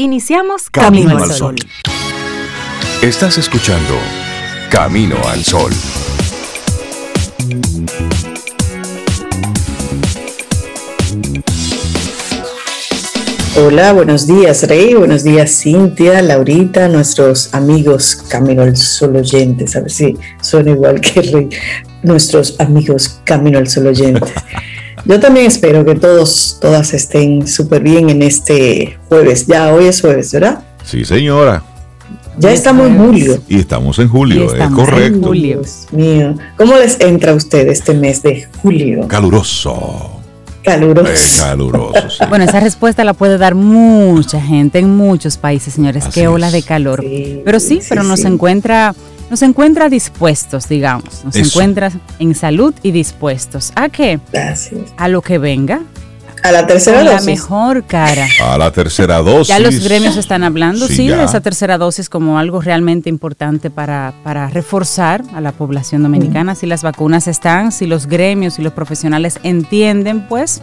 Iniciamos Camino, al Sol. Estás escuchando Camino al Sol. Hola, buenos días Rey, buenos días Cintia, Laurita, nuestros amigos Camino al Sol oyentes, a ver si suena igual que Rey, nuestros amigos Camino al Sol oyentes. Yo también espero que todos, todas estén súper bien en este jueves. Ya hoy es jueves, ¿verdad? Sí, señora. Ya estamos en julio. Y estamos en julio, es correcto. Dios mío. ¿Cómo les entra a usted este mes de julio? Caluroso. Caluroso. Eh, caluroso. Bueno, esa respuesta la puede dar mucha gente en muchos países, señores. Qué ola de calor. pero sí, pero nos encuentra nos encuentra dispuestos, digamos, nos encuentra en salud y dispuestos. ¿A qué? Gracias. A lo que venga. A la tercera dosis. A la mejor cara. A la tercera dosis. Ya los gremios están hablando, sí, de esa tercera dosis como algo realmente importante para, para reforzar a la población dominicana. Si las vacunas están, si los gremios y los profesionales entienden, pues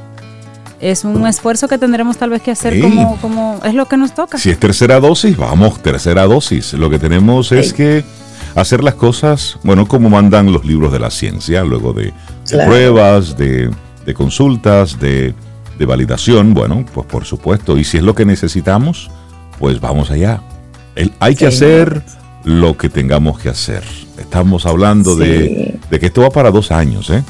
es un esfuerzo que tendremos tal vez que hacer como, como es lo que nos toca. Si es tercera dosis, vamos, tercera dosis. Lo que tenemos es que hacer las cosas, bueno, como mandan los libros de la ciencia, luego de, pruebas, de, consultas, de, validación, bueno, pues por supuesto, y si es lo que necesitamos, pues vamos allá. hay que hacer lo que tengamos que hacer. Estamos hablando de, que esto va para dos años, ¿eh?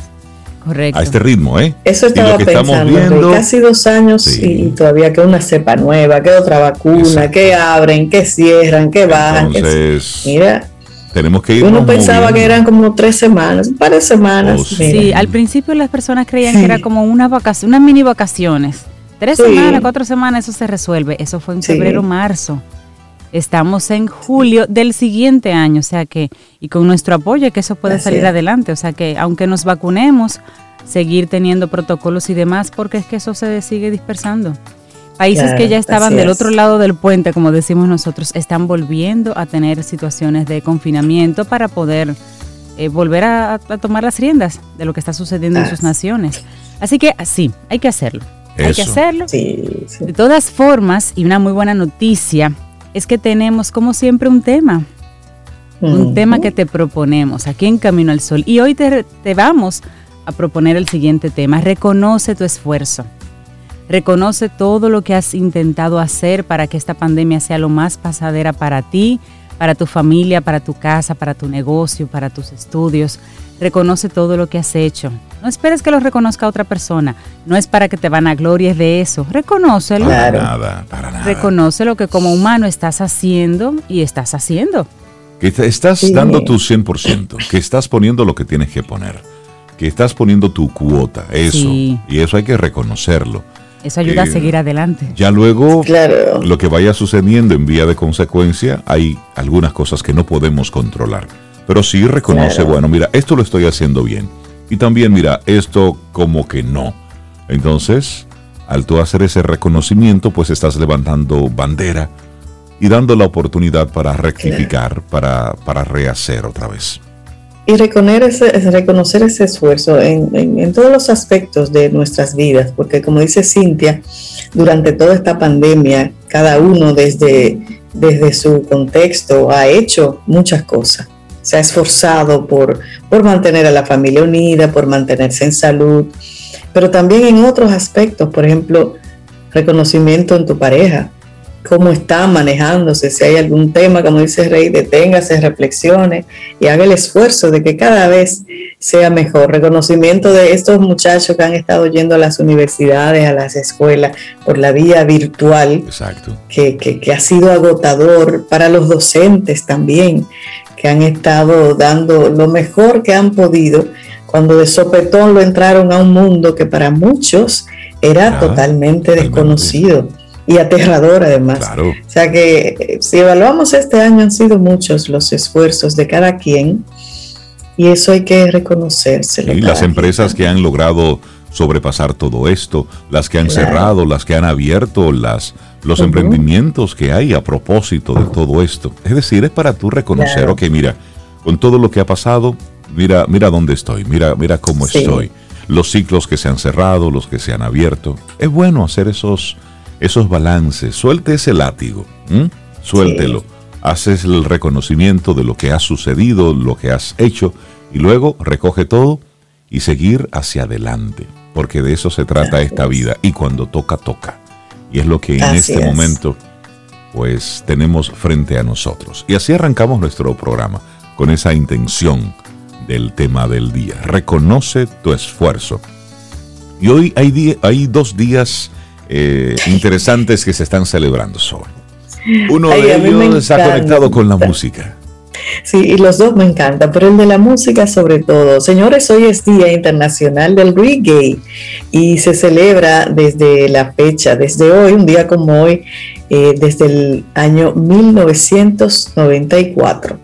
Correcto. A este ritmo, ¿eh? Eso estaba pensando, viendo, casi dos años y todavía queda una cepa nueva, queda otra vacuna, que abren, que cierran, que bajan. Entonces, mira, tenemos que ir. Uno pensaba que eran como tres semanas, un par de semanas. Oh, sí. al principio las personas creían que era como una vacación, unas mini vacaciones. Tres semanas, cuatro semanas, eso se resuelve. Eso fue en febrero, marzo. Estamos en julio del siguiente año, o sea que, y con nuestro apoyo que eso puede salir adelante, o sea que aunque nos vacunemos, seguir teniendo protocolos y demás, porque es que eso se sigue dispersando. Países que ya estaban del otro lado del puente, como decimos nosotros, están volviendo a tener situaciones de confinamiento para poder eh, volver a, tomar las riendas de lo que está sucediendo en sus naciones. Así que sí, hay que hacerlo. Hay que hacerlo. De todas formas, y una muy buena noticia, es que tenemos como siempre un tema. Un tema que te proponemos aquí en Camino al Sol. Y hoy te, te vamos a proponer el siguiente tema. Reconoce tu esfuerzo. Reconoce todo lo que has intentado hacer para que esta pandemia sea lo más pasadera para ti, para tu familia, para tu casa, para tu negocio, para tus estudios. Reconoce todo lo que has hecho. No esperes que lo reconozca otra persona. No es para que te van a glorias de eso. Reconócelo. Para nada, para nada. Reconoce lo que como humano estás haciendo y estás haciendo. Que estás dando tu 100%, que estás poniendo lo que tienes que poner, que estás poniendo tu cuota, eso. Y eso hay que reconocerlo eso ayuda a seguir adelante. Ya luego, lo que vaya sucediendo en vía de consecuencia, hay algunas cosas que no podemos controlar. Pero sí reconoce, bueno, mira, esto lo estoy haciendo bien. Y también, mira, esto como que no. Entonces, al tú hacer ese reconocimiento, pues estás levantando bandera y dando la oportunidad para rectificar, para, para rehacer otra vez. Y reconocer ese, reconocer ese esfuerzo en, todos los aspectos de nuestras vidas, porque como dice Cintia, durante toda esta pandemia, cada uno desde, desde su contexto ha hecho muchas cosas. Se ha esforzado por, por mantener a la familia unida, por mantenerse en salud, pero también en otros aspectos, por ejemplo, reconocimiento en tu pareja, cómo está manejándose, si hay algún tema, como dice Rey, deténgase, reflexione y haga el esfuerzo de que cada vez sea mejor. Reconocimiento de estos muchachos que han estado yendo a las universidades, a las escuelas, por la vía virtual, Exacto. Que, que ha sido agotador para los docentes también, que han estado dando lo mejor que han podido cuando de sopetón lo entraron a un mundo que para muchos era totalmente desconocido y aterrador además. O sea que eh, si evaluamos este año han sido muchos los esfuerzos de cada quien y eso hay que reconocérselo. Y las empresas que han logrado sobrepasar todo esto, las que han cerrado, las que han abierto, las los emprendimientos que hay a propósito de todo esto. Es decir, es para tú reconocer, ok, mira, con todo lo que ha pasado, mira, mira dónde estoy, mira, mira cómo estoy. Los ciclos que se han cerrado, los que se han abierto. Es bueno hacer esos esos balances, suelte ese látigo, suéltelo, haces el reconocimiento de lo que ha sucedido, lo que has hecho, y luego recoge todo y seguir hacia adelante, porque de eso se trata esta vida, y cuando toca, toca. Y es lo que en este momento pues tenemos frente a nosotros. Y así arrancamos nuestro programa, con esa intención del tema del día. Reconoce tu esfuerzo. Y hoy hay, hay dos días eh, interesantes que se están celebrando, sobre. Uno de ellos está conectado con la música. Sí, y los dos me encantan, pero el de la música sobre todo. Señores, hoy es Día Internacional del Reggae y se celebra desde la fecha, desde hoy, un día como hoy, eh, desde el año 1994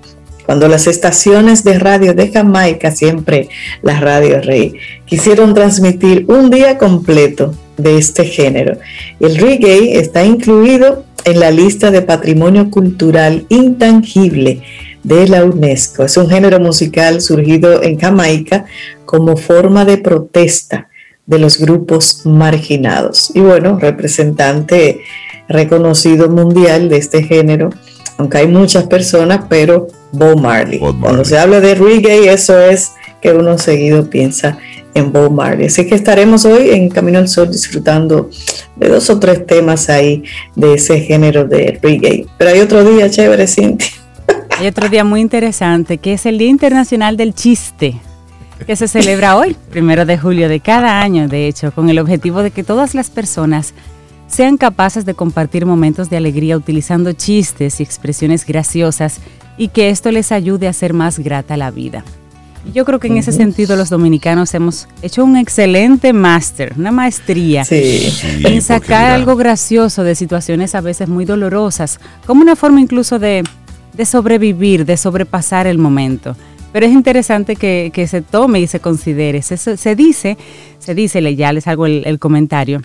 cuando las estaciones de radio de Jamaica, siempre la Radio Rey, quisieron transmitir un día completo de este género. El reggae está incluido en la lista de patrimonio cultural intangible de la UNESCO. Es un género musical surgido en Jamaica como forma de protesta de los grupos marginados. Y bueno, representante reconocido mundial de este género, aunque hay muchas personas, pero Bob Marley. Cuando se habla de reggae, eso es que uno seguido piensa en Bob Marley. Así que estaremos hoy en Camino al Sol disfrutando de dos o tres temas ahí de ese género de reggae. Pero hay otro día chévere, Cintia. Hay otro día muy interesante que es el Día Internacional del Chiste, que se celebra hoy, primero de julio de cada año, de hecho, con el objetivo de que todas las personas sean capaces de compartir momentos de alegría utilizando chistes y expresiones graciosas y que esto les ayude a ser más grata la vida. Yo creo que en ese sentido los dominicanos hemos hecho un excelente máster, una maestría en sacar algo gracioso de situaciones a veces muy dolorosas, como una forma incluso de, sobrevivir, de sobrepasar el momento. Pero es interesante que, se tome y se considere. Se, se dice, se dice, ya les hago el comentario,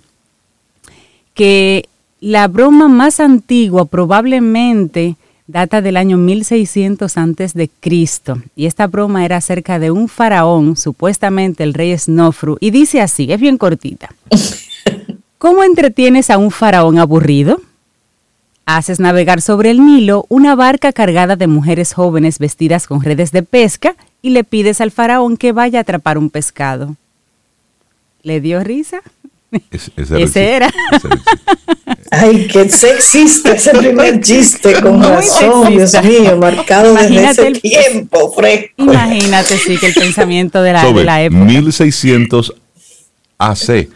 que la broma más antigua probablemente data del año 1600 antes de Cristo y esta broma era acerca de un faraón, supuestamente el rey Snofru, y dice así, es bien cortita. ¿Cómo entretienes a un faraón aburrido? Haces navegar sobre el Nilo una barca cargada de mujeres jóvenes vestidas con redes de pesca y le pides al faraón que vaya a atrapar un pescado. ¿Le dio risa? Ese, era. Ay, qué sexista ese primer chiste, con razón, Dios mío, marcado desde ese tiempo fresco. Imagínate, sí, que el pensamiento de la, de la época. 1600 AC.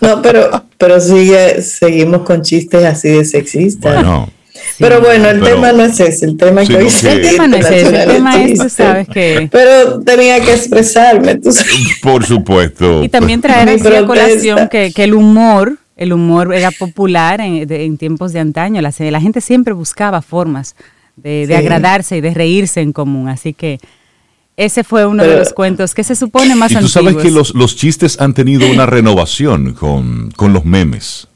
No, pero, pero sigue, seguimos con chistes así de sexistas. Bueno pero bueno, el tema no es ese, el tema que hoy El tema no es ese, el tema es, tú sabes que... Pero tenía que expresarme, tú sabes. Por supuesto. Y también traer a colación que, que el humor, el humor era popular en, en tiempos de antaño, la, la, gente siempre buscaba formas de, de agradarse y de reírse en común, así que... Ese fue uno de los cuentos que se supone más antiguos. Tú sabes que los, los chistes han tenido una renovación con, con los memes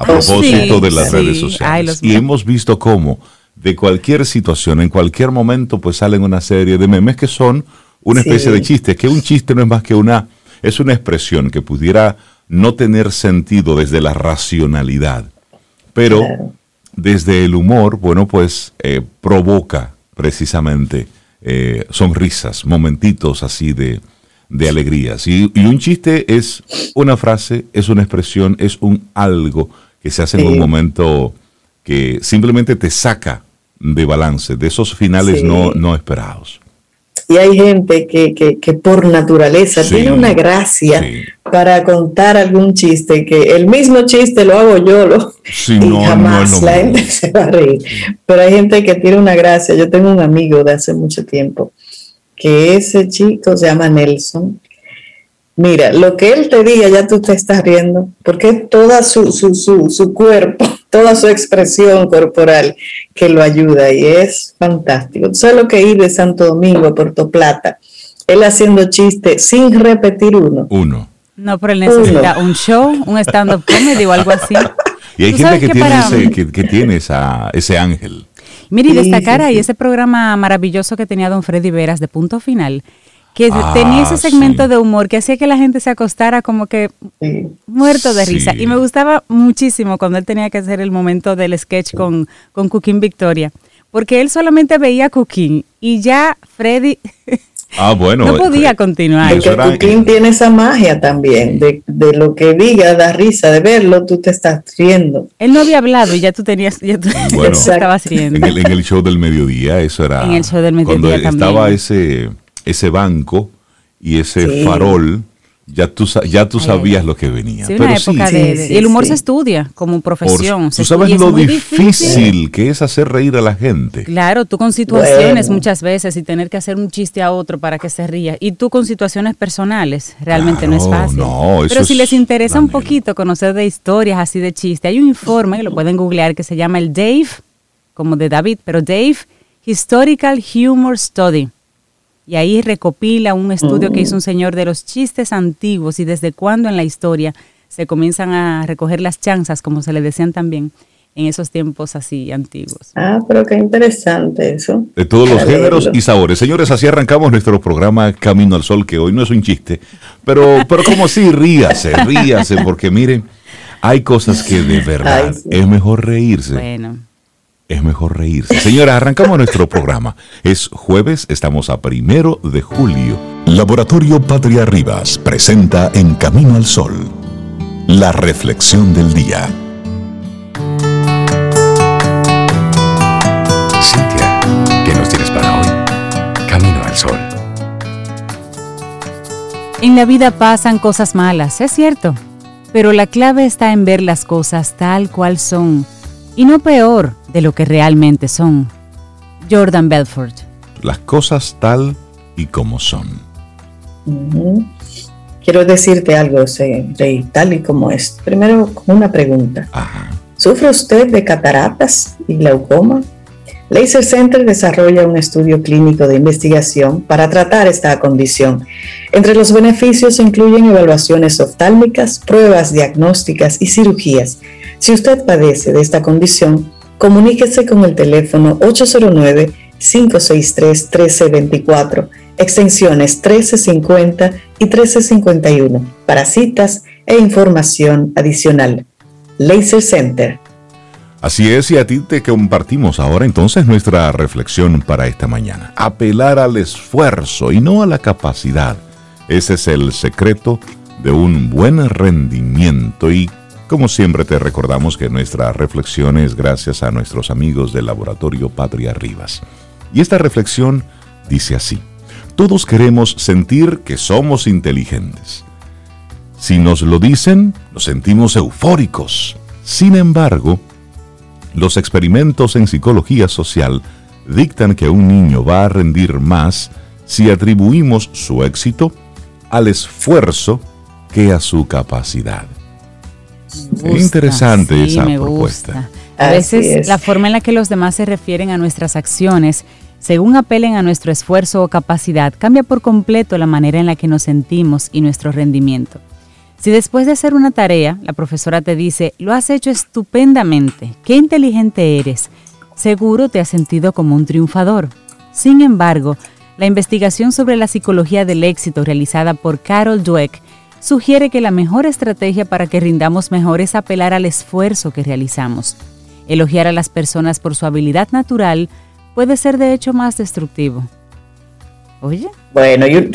a propósito de las redes sociales. y hemos visto cómo de cualquier situación, en cualquier momento, pues salen una serie de memes que son una especie de chiste, que un chiste no es más que una, es una expresión que pudiera no tener sentido desde la racionalidad, pero desde el humor, bueno, pues eh, provoca precisamente eh, sonrisas, momentitos así de, de alegrías. y un chiste es una frase, es una expresión, es un algo que se hace en un momento que simplemente te saca de balance, de esos finales no, no esperados. Y hay gente que, que, por naturaleza tiene una gracia para contar algún chiste, que el mismo chiste lo hago yo lo, y jamás la gente se va a reír. Pero hay gente que tiene una gracia. Yo tengo un amigo de hace mucho tiempo que ese chico se llama Nelson Mira, lo que él te diga ya tú te estás riendo, porque toda su, su, su, su cuerpo, toda su expresión corporal que lo ayuda y es fantástico. Solo que ir de Santo Domingo a Puerto Plata, él haciendo chistes sin repetir uno. Uno. No, pero él necesita un show, un stand-up comedy o algo así. Y hay gente que, tiene, ese, que, tiene esa, ese ángel. Mire, y destacar ahí ese programa maravilloso que tenía don Freddy Veras de Punto Final que ah, tenía ese segmento de humor que hacía que la gente se acostara como que muerto de risa. Y me gustaba muchísimo cuando él tenía que hacer el momento del sketch con, con Cooking Victoria, porque él solamente veía Cooking y ya Freddy Ah, bueno. No podía continuar. Porque Cooking tiene esa magia también, de, lo que diga, da risa, de verlo, tú te estás riendo. Él no había hablado y ya tú tenías, ya tú, estabas riendo. En el, show del mediodía, eso era. En el show del mediodía cuando estaba ese, ese banco y ese farol ya tú, ya tú sabías lo que venía. Sí, de, y el humor se estudia como profesión. tú sabes lo difícil, que es hacer reír a la gente. Claro, tú con situaciones muchas veces y tener que hacer un chiste a otro para que se ría. Y tú con situaciones personales, realmente no es fácil. No, Pero si les interesa un poquito conocer de historias así de chiste, hay un informe, lo pueden googlear, que se llama el Dave, como de David, pero Dave Historical Humor Study y ahí recopila un estudio que hizo un señor de los chistes antiguos y desde cuándo en la historia se comienzan a recoger las chanzas, como se le decían también en esos tiempos así antiguos. Ah, pero qué interesante eso. De todos los géneros y sabores. Señores, así arrancamos nuestro programa Camino al Sol, que hoy no es un chiste, pero, pero como si ríase, ríase, porque miren, hay cosas que de verdad es mejor reírse. Bueno es mejor reírse. Señora, arrancamos nuestro programa. Es jueves, estamos a primero de julio. Laboratorio Patria Rivas presenta En Camino al Sol, la reflexión del día. Cintia, ¿qué nos tienes para hoy? Camino al Sol. En la vida pasan cosas malas, es cierto, pero la clave está en ver las cosas tal cual son y no peor de lo que realmente son. Jordan Belfort. Las cosas tal y como son. Quiero decirte algo, Rey, tal y como es. Primero, una pregunta. ¿Sufre usted de cataratas y glaucoma? Laser Center desarrolla un estudio clínico de investigación para tratar esta condición. Entre los beneficios se incluyen evaluaciones oftálmicas, pruebas diagnósticas y cirugías. Si usted padece de esta condición, comuníquese con el teléfono 809-563-1324, extensiones 1350 y 1351 para citas e información adicional. Laser Center. Así es, y a ti te compartimos ahora entonces nuestra reflexión para esta mañana. Apelar al esfuerzo y no a la capacidad. Ese es el secreto de un buen rendimiento y como siempre te recordamos que nuestra reflexión es gracias a nuestros amigos del laboratorio Patria Rivas. Y esta reflexión dice así, todos queremos sentir que somos inteligentes. Si nos lo dicen, nos sentimos eufóricos. Sin embargo, los experimentos en psicología social dictan que un niño va a rendir más si atribuimos su éxito al esfuerzo que a su capacidad interesante esa propuesta. A veces la forma en la que los demás se refieren a nuestras acciones, según apelen a nuestro esfuerzo o capacidad, cambia por completo la manera en la que nos sentimos y nuestro rendimiento. Si después de hacer una tarea, la profesora te dice, lo has hecho estupendamente, qué inteligente eres, seguro te has sentido como un triunfador. Sin embargo, la investigación sobre la psicología del éxito realizada por Carol Dweck sugiere que la mejor estrategia para que rindamos mejor es apelar al esfuerzo que realizamos. Elogiar a las personas por su habilidad natural puede ser de hecho más destructivo. Oye. Bueno, y,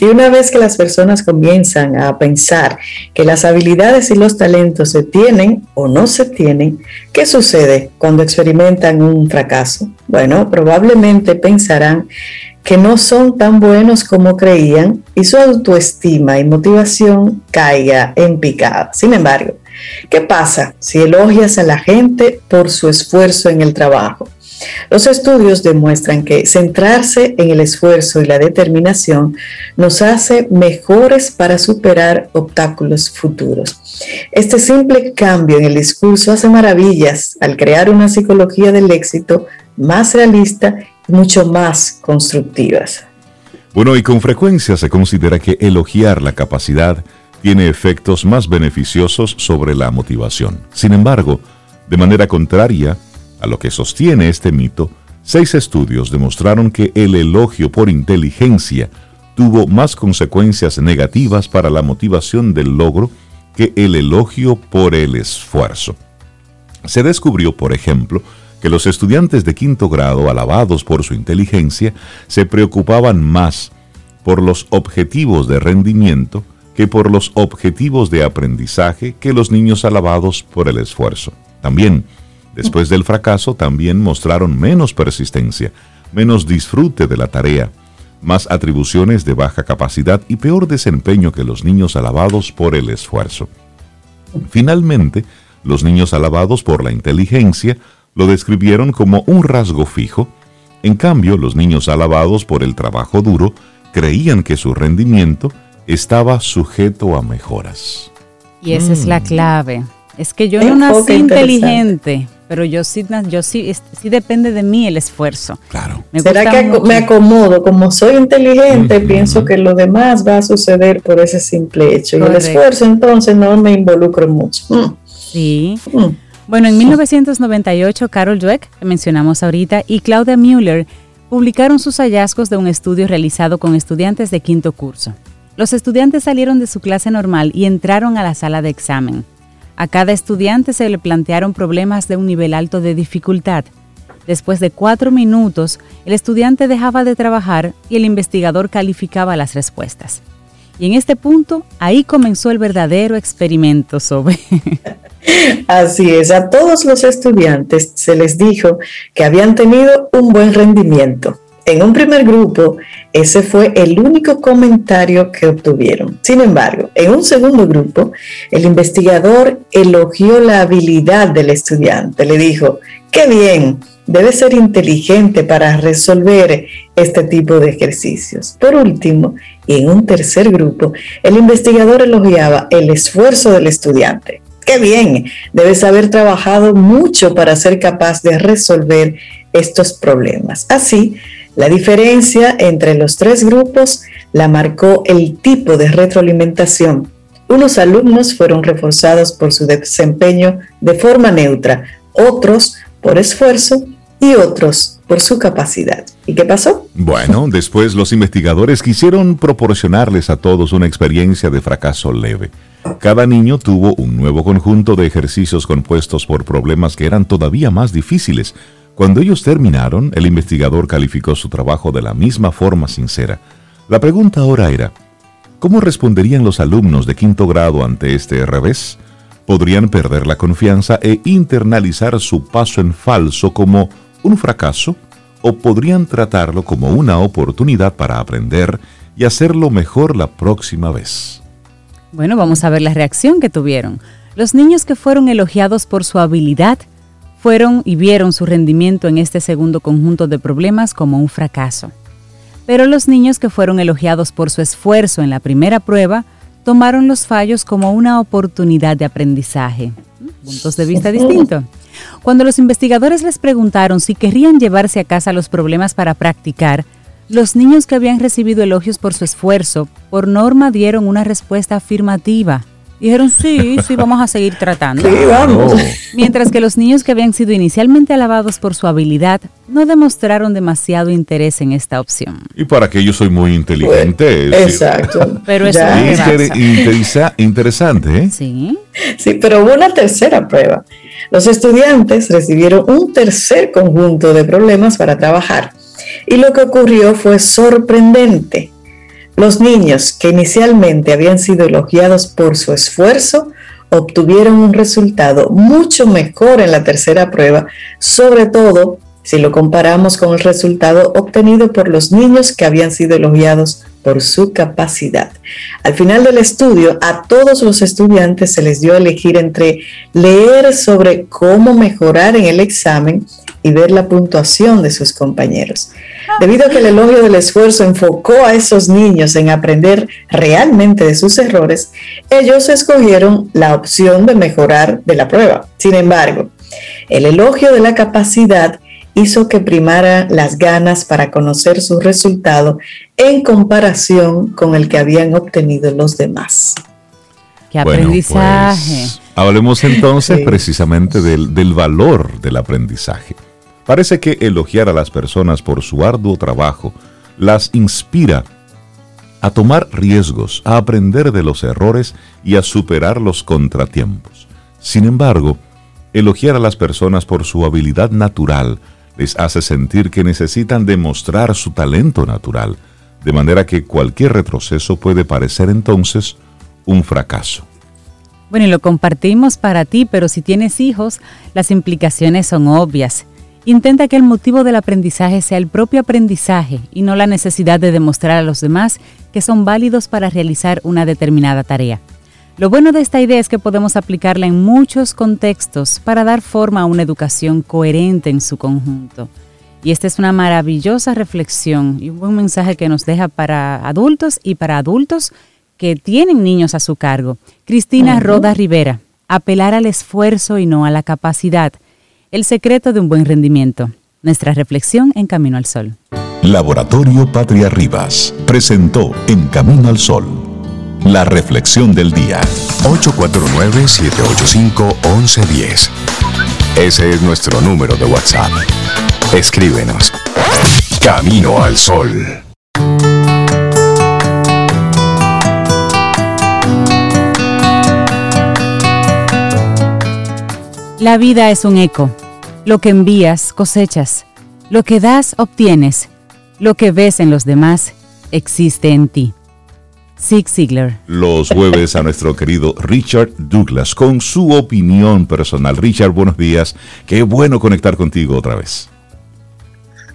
una vez que las personas comienzan a pensar que las habilidades y los talentos se tienen o no se tienen, ¿qué sucede cuando experimentan un fracaso? Bueno, probablemente pensarán que no son tan buenos como creían y su autoestima y motivación caiga en picada. Sin embargo, ¿qué pasa si elogias a la gente por su esfuerzo en el trabajo? Los estudios demuestran que centrarse en el esfuerzo y la determinación nos hace mejores para superar obstáculos futuros. Este simple cambio en el discurso hace maravillas al crear una psicología del éxito más realista mucho más constructivas. Bueno, y con frecuencia se considera que elogiar la capacidad tiene efectos más beneficiosos sobre la motivación. Sin embargo, de manera contraria a lo que sostiene este mito, seis estudios demostraron que el elogio por inteligencia tuvo más consecuencias negativas para la motivación del logro que el elogio por el esfuerzo. Se descubrió, por ejemplo, que los estudiantes de quinto grado, alabados por su inteligencia, se preocupaban más por los objetivos de rendimiento que por los objetivos de aprendizaje que los niños alabados por el esfuerzo. También, después del fracaso, también mostraron menos persistencia, menos disfrute de la tarea, más atribuciones de baja capacidad y peor desempeño que los niños alabados por el esfuerzo. Finalmente, los niños alabados por la inteligencia lo describieron como un rasgo fijo, en cambio los niños alabados por el trabajo duro creían que su rendimiento estaba sujeto a mejoras. Y esa es la mm. clave. Es que yo no nací inteligente, pero yo sí, yo sí, sí depende de mí el esfuerzo. Claro. ¿Será que me acomodo? Como soy inteligente, pienso que lo demás va a suceder por ese simple hecho. Y el esfuerzo entonces no me involucro mucho. Mm. Sí. Mm. Bueno, en 1998, Carol Dweck, que mencionamos ahorita, y Claudia Müller publicaron sus hallazgos de un estudio realizado con estudiantes de quinto curso. Los estudiantes salieron de su clase normal y entraron a la sala de examen. A cada estudiante se le plantearon problemas de un nivel alto de dificultad. Después de cuatro minutos, el estudiante dejaba de trabajar y el investigador calificaba las respuestas. Y en este punto, ahí comenzó el verdadero experimento sobre... Así es, a todos los estudiantes se les dijo que habían tenido un buen rendimiento en un primer grupo, ese fue el único comentario que obtuvieron. Sin embargo, en un segundo grupo, el investigador elogió la habilidad del estudiante. Le dijo, qué bien, debe ser inteligente para resolver este tipo de ejercicios. Por último, y en un tercer grupo, el investigador elogiaba el esfuerzo del estudiante. Qué bien, debes haber trabajado mucho para ser capaz de resolver estos problemas. Así, la diferencia entre los tres grupos la marcó el tipo de retroalimentación. Unos alumnos fueron reforzados por su desempeño de forma neutra, otros por esfuerzo y otros por su capacidad. ¿Y qué pasó? Bueno, después los investigadores quisieron proporcionarles a todos una experiencia de fracaso leve. Cada niño tuvo un nuevo conjunto de ejercicios compuestos por problemas que eran todavía más difíciles, cuando ellos terminaron, el investigador calificó su trabajo de la misma forma sincera. La pregunta ahora era, ¿cómo responderían los alumnos de quinto grado ante este revés? ¿Podrían perder la confianza e internalizar su paso en falso como un fracaso? ¿O podrían tratarlo como una oportunidad para aprender y hacerlo mejor la próxima vez? Bueno, vamos a ver la reacción que tuvieron. Los niños que fueron elogiados por su habilidad fueron y vieron su rendimiento en este segundo conjunto de problemas como un fracaso. Pero los niños que fueron elogiados por su esfuerzo en la primera prueba tomaron los fallos como una oportunidad de aprendizaje. Puntos de vista distintos. Cuando los investigadores les preguntaron si querrían llevarse a casa los problemas para practicar, los niños que habían recibido elogios por su esfuerzo, por norma dieron una respuesta afirmativa. Dijeron, sí, sí, vamos a seguir tratando. Sí, vamos. Mientras que los niños que habían sido inicialmente alabados por su habilidad no demostraron demasiado interés en esta opción. Y para que yo soy muy inteligente. exacto. Pero eso es interesante, ¿eh? Sí. Sí, pero hubo una tercera prueba. Los estudiantes recibieron un tercer conjunto de problemas para trabajar. Y lo que ocurrió fue sorprendente. Los niños que inicialmente habían sido elogiados por su esfuerzo obtuvieron un resultado mucho mejor en la tercera prueba, sobre todo si lo comparamos con el resultado obtenido por los niños que habían sido elogiados por su capacidad. Al final del estudio, a todos los estudiantes se les dio a elegir entre leer sobre cómo mejorar en el examen y ver la puntuación de sus compañeros. Debido a que el elogio del esfuerzo enfocó a esos niños en aprender realmente de sus errores, ellos escogieron la opción de mejorar de la prueba. Sin embargo, el elogio de la capacidad hizo que primara las ganas para conocer su resultado en comparación con el que habían obtenido los demás. ¡Qué aprendizaje! Pues, hablemos entonces precisamente del, del valor del aprendizaje. Parece que elogiar a las personas por su arduo trabajo las inspira a tomar riesgos, a aprender de los errores y a superar los contratiempos. Sin embargo, elogiar a las personas por su habilidad natural les hace sentir que necesitan demostrar su talento natural, de manera que cualquier retroceso puede parecer entonces un fracaso. Bueno, y lo compartimos para ti, pero si tienes hijos, las implicaciones son obvias. Intenta que el motivo del aprendizaje sea el propio aprendizaje y no la necesidad de demostrar a los demás que son válidos para realizar una determinada tarea. Lo bueno de esta idea es que podemos aplicarla en muchos contextos para dar forma a una educación coherente en su conjunto. Y esta es una maravillosa reflexión y un buen mensaje que nos deja para adultos y para adultos que tienen niños a su cargo. Cristina Roda Rivera, apelar al esfuerzo y no a la capacidad el secreto de un buen rendimiento. Nuestra reflexión en Camino al Sol. Laboratorio Patria Rivas presentó En Camino al Sol. La reflexión del día. 849-785-1110. Ese es nuestro número de WhatsApp. Escríbenos. Camino al Sol. La vida es un eco lo que envías, cosechas. Lo que das, obtienes. Lo que ves en los demás, existe en ti. Zig Ziglar. Los jueves a nuestro querido Richard Douglas con su opinión personal. Richard, buenos días. Qué bueno conectar contigo otra vez.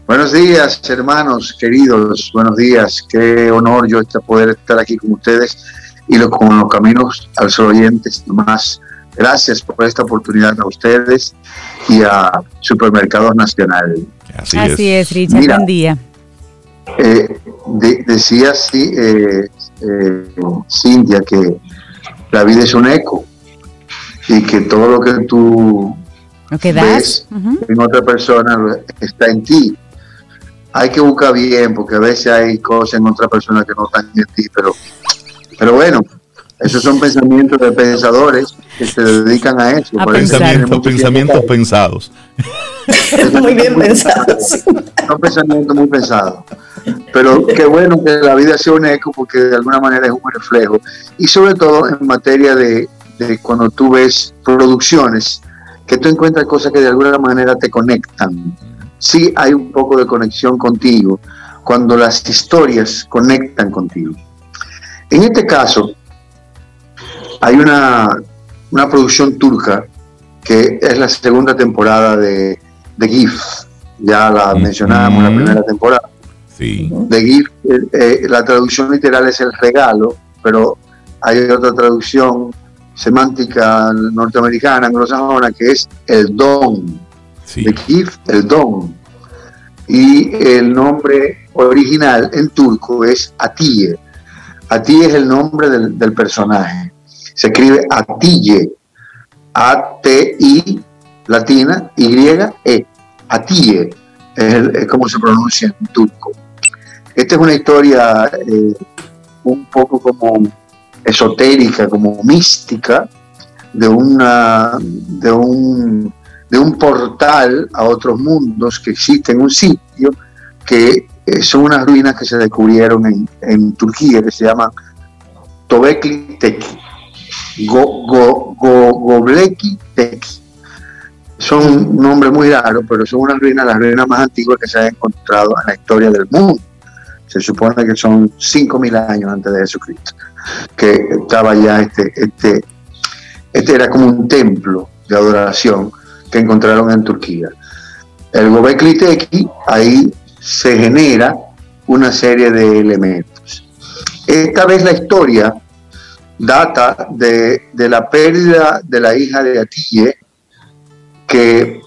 Buenos días, hermanos queridos. Buenos días. Qué honor yo poder estar aquí con ustedes y con los caminos al sol oyentes más Gracias por esta oportunidad a ustedes y a Supermercados Nacional. Así, es. Richard, buen día. Eh, decía sí, eh, eh, Cintia que la vida es un eco y que todo lo que tú ves en otra persona está en ti. Hay que buscar bien porque a veces hay cosas en otra persona que no están en ti, pero, pero bueno, esos son pensamientos de pensadores que se dedican a eso. pensamientos, pensamientos pensados. muy bien pensados. Son pensamientos muy pensados. Pero qué bueno que la vida sea un eco porque de alguna manera es un reflejo. Y sobre todo en materia de, de cuando tú ves producciones, que tú encuentras cosas que de alguna manera te conectan. Sí hay un poco de conexión contigo cuando las historias conectan contigo. En este caso, hay una, producción turca que es la segunda temporada de, de GIF. Ya la mencionábamos en la primera temporada. Sí. De GIF, eh, eh, la traducción literal es el regalo, pero hay otra traducción semántica norteamericana, anglosajona, que es el don. De GIF, el don. Y el nombre original en turco es Atiye. Atiye es el nombre del personaje se escribe Atille, A-T-I latina, Y-E, Atille, es, como se pronuncia en turco. Esta es una historia eh, un poco como esotérica, como mística, de, una, de, un, de un portal a otros mundos que existe en un sitio que eh, son unas ruinas que se descubrieron en, Turquía que se llaman Tobekli Teki. Go, go, go, Gobleki Teki. Son nombres muy raros, pero son unas ruinas, las ruinas más antiguas que se han encontrado en la historia del mundo. Se supone que son 5.000 años antes de Jesucristo, que estaba ya este, este, este era como un templo de adoración que encontraron en Turquía. El Gobekli Teki, ahí se genera una serie de elementos. Esta vez la historia data de, la pérdida de la hija de Atille, que,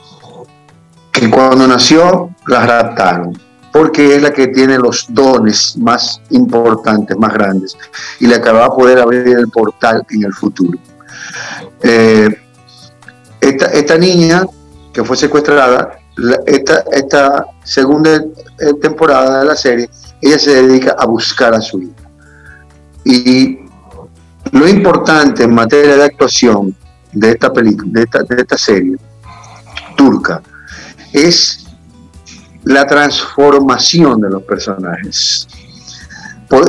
que cuando nació la raptaron, porque es la que tiene los dones más importantes, más grandes, y la que va a poder abrir el portal en el futuro. Eh, esta, niña que fue secuestrada, esta, segunda eh, temporada de la serie, ella se dedica a buscar a su hija. Y lo importante en materia de actuación de esta película, de esta serie turca, es la transformación de los personajes.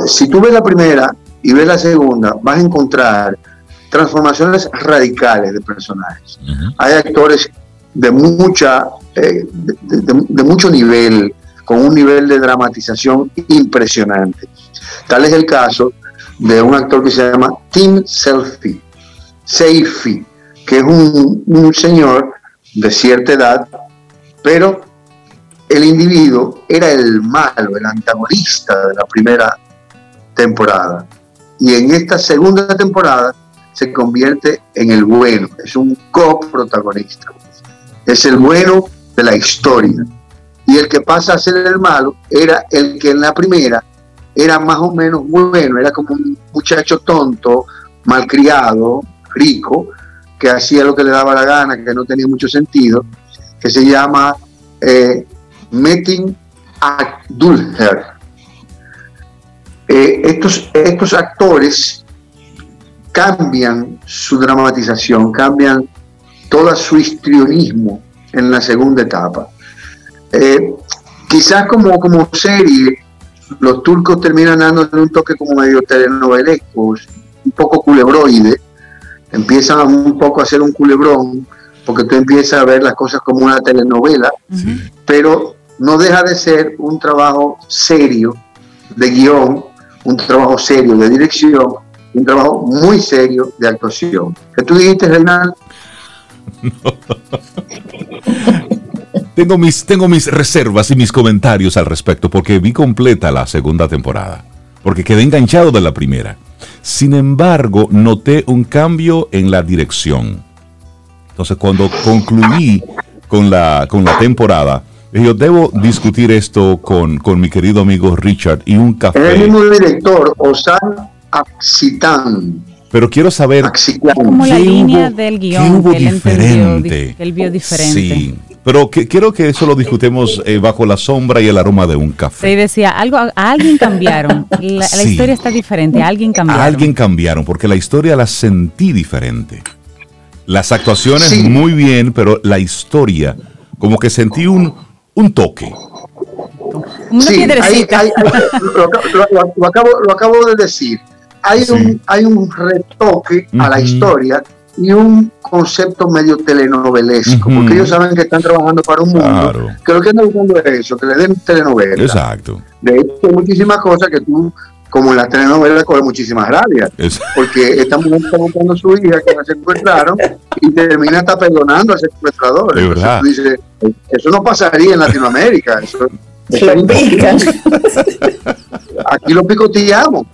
si tú ves la primera y ves la segunda, vas a encontrar transformaciones radicales de personajes. Hay actores de mucha eh, de, mucho nivel, con un nivel de dramatización impresionante. Tal es el caso de un actor que se llama Tim Selfie, Seifi, que es un, un señor de cierta edad, pero el individuo era el malo, el antagonista de la primera temporada. Y en esta segunda temporada se convierte en el bueno, es un coprotagonista. Es el bueno de la historia. Y el que pasa a ser el malo era el que en la primera era más o menos bueno, era como un muchacho tonto, malcriado, rico, que hacía lo que le daba la gana, que no tenía mucho sentido, que se llama eh, Metin Abdulher. Eh, estos, estos actores cambian su dramatización, cambian todo su histrionismo en la segunda etapa. Eh, quizás como, como serie, los turcos terminan dándole un toque como medio telenovelesco, un poco culebroide, empiezan un poco a hacer un culebrón, porque tú empiezas a ver las cosas como una telenovela, pero no deja de ser un trabajo serio de guion, un trabajo serio de dirección, un trabajo muy serio de actuación. ¿Qué tú dijiste, Reinaldo? tengo, mis, tengo mis reservas y mis comentarios al respecto porque vi completa la segunda temporada, porque quedé enganchado de la primera. Sin embargo, noté un cambio en la dirección. Entonces, cuando concluí con la, con la temporada, yo debo discutir esto con, con mi querido amigo Richard y un café. El mismo director, Osan Axitan pero quiero saber como la línea del guion que él diferente. que él vio diferente. Sí, pero quiero que eso lo discutemos eh, bajo la sombra y el aroma de un café. Sí, decía, algo, a alguien cambiaron. La, historia está diferente, a alguien cambiaron. A alguien cambiaron, porque la historia la sentí diferente. Las actuaciones muy bien, pero la historia, como que sentí un, un toque. Una sí, lo, acabo, lo acabo de decir. Hay, un, hay un retoque a la historia y un concepto medio telenovelesco, porque ellos saben que están trabajando para un mundo que lo que están buscando es eso, que le den telenovela. Exacto. De hecho, hay muchísimas cosas que tú, como en las telenovelas, coges muchísimas rabias, porque esta mujer está buscando a su hija que la secuestraron y termina hasta perdonando al secuestrador. Entonces, eso no pasaría en Latinoamérica, eso, Aquí lo picoteamos.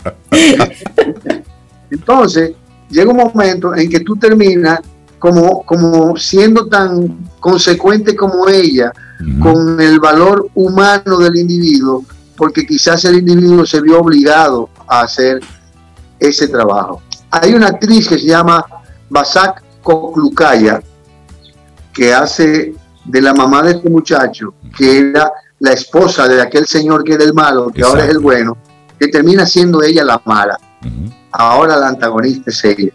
Entonces, llega un momento en que tú terminas como, como siendo tan consecuente como ella con el valor humano del individuo, porque quizás el individuo se vio obligado a hacer ese trabajo. Hay una actriz que se llama Basak Koklukaya, que hace de la mamá de este muchacho, que era la esposa de aquel señor que era el malo, que ahora es el bueno, que termina siendo ella la mala. Ahora la antagonista es ella.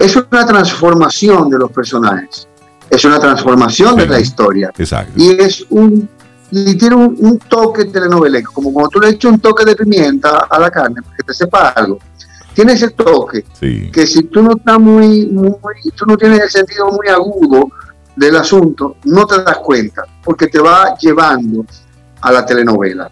Es una transformación de los personajes, es una transformación de la historia. Y es un y tiene un, toque telenovelesco, como cuando tú le echas un toque de pimienta a la carne, para que te sepa algo. Tiene ese toque que si tú no estás muy, muy, tú no tienes el sentido muy agudo del asunto, no te das cuenta, porque te va llevando a la telenovela.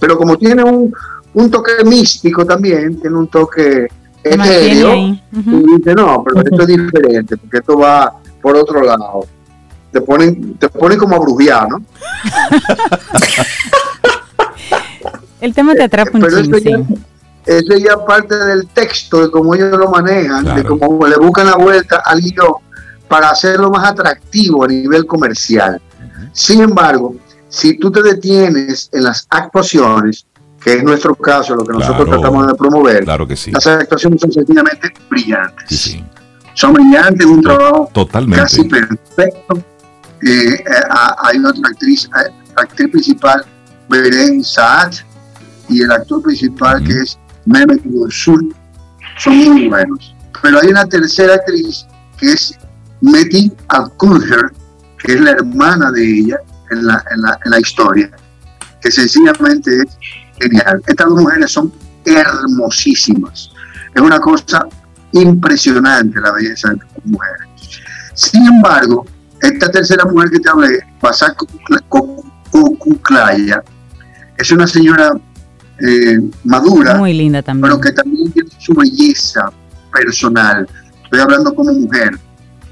Pero como tiene un, un, toque místico también, tiene un toque etéreo, y dice, no, pero esto es diferente, porque esto va por otro lado. Te ponen, te ponen como a brujear, ¿no? El tema te atrapa un Pero eso ya, parte del texto, de cómo ellos lo manejan, de cómo le buscan la vuelta al guion para hacerlo más atractivo a nivel comercial. Sin embargo, si tú te detienes en las actuaciones, que es nuestro caso, lo que nosotros tratamos de promover, claro que sí. las actuaciones son sencillamente brillantes. Son brillantes, un trabajo Totalmente. casi perfecto. Eh, eh, hay otra actriz, eh, actriz principal, Beren Saad, y el actor principal que es Mehmet Gursul, son muy buenos. Pero hay una tercera actriz que es Metin Alkulher, que es la hermana de ella en la, en la, en la historia, que sencillamente es genial. Estas dos mujeres son hermosísimas. Es una cosa impresionante la belleza de estas mujeres. Sin embargo, esta tercera mujer que te hablé, Basako Kuklaya, es una señora eh, madura, muy linda también, pero que también tiene su belleza personal. Estoy hablando como mujer.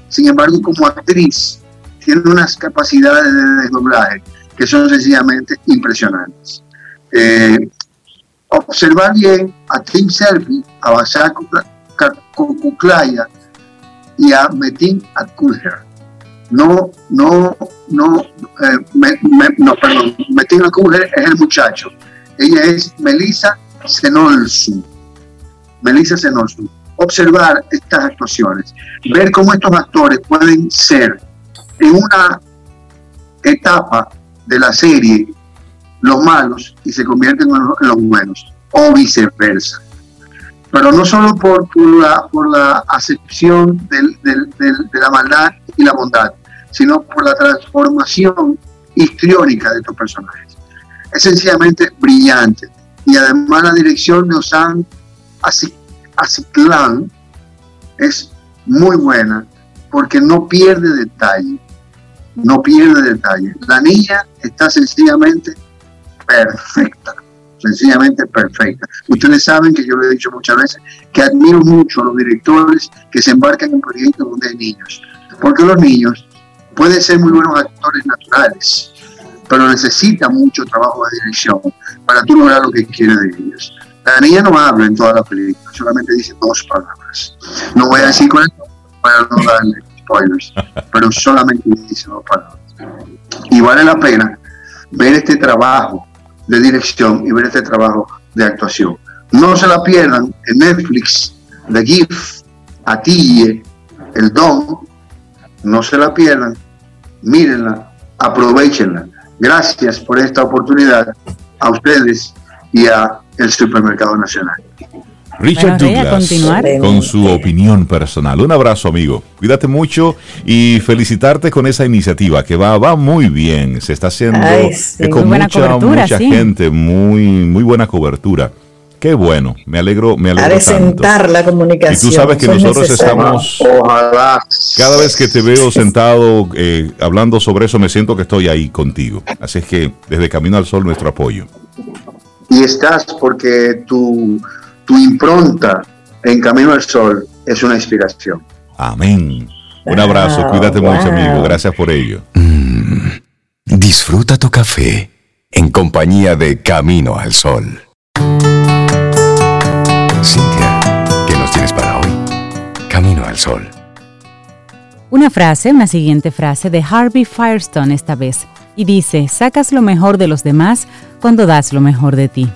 Sin embargo, como actriz, tiene unas capacidades de desdoblaje que son sencillamente impresionantes. Eh, observar bien a Tim Selby, a Basako Kuklaya y a Metin Atkulher. No, no, no, eh, no, perdón, Metin Atkulher es el muchacho. Ella es Melissa Senolsu. Melissa Senolsu. Observar estas actuaciones, ver cómo estos actores pueden ser en una etapa de la serie los malos y se convierten en los buenos, o viceversa pero no solo por, la, por la acepción de la maldad y la bondad, sino por la transformación histriónica de estos personajes. Es sencillamente brillante. Y además la dirección de Osan Asiclán es muy buena porque no pierde detalle. No pierde detalle. La niña está sencillamente perfecta sencillamente perfecta. Ustedes saben que yo lo he dicho muchas veces, que admiro mucho a los directores que se embarcan en proyectos donde hay niños, porque los niños pueden ser muy buenos actores naturales, pero necesitan mucho trabajo de dirección para tú lograr lo que quieres de ellos. La niña no habla en toda la película, solamente dice dos palabras. No voy a decir esto para no darle spoilers, pero solamente dice dos palabras. Y vale la pena ver este trabajo de dirección y ver este trabajo de actuación. No se la pierdan en Netflix, The Gift, Atille, El Don. No se la pierdan, mírenla, aprovechenla. Gracias por esta oportunidad a ustedes y a el Supermercado Nacional. Richard Douglas con su opinión personal. Un abrazo, amigo. Cuídate mucho y felicitarte con esa iniciativa que va, va muy bien. Se está haciendo con mucha, mucha gente, muy, muy buena cobertura. Qué bueno, me alegro, me alegro. A sentar la comunicación. Y tú sabes que nosotros estamos. Cada vez que te veo sentado eh, hablando sobre eso, me siento que estoy ahí contigo. Así es que desde Camino al Sol, nuestro apoyo. Y estás porque tu tu impronta en Camino al Sol es una inspiración. Amén. Un abrazo, cuídate mucho amigo, gracias por ello. Mm, disfruta tu café en compañía de Camino al Sol. Cintia, ¿qué nos tienes para hoy? Camino al Sol. Una frase, una siguiente frase de Harvey Firestone esta vez, y dice, sacas lo mejor de los demás cuando das lo mejor de ti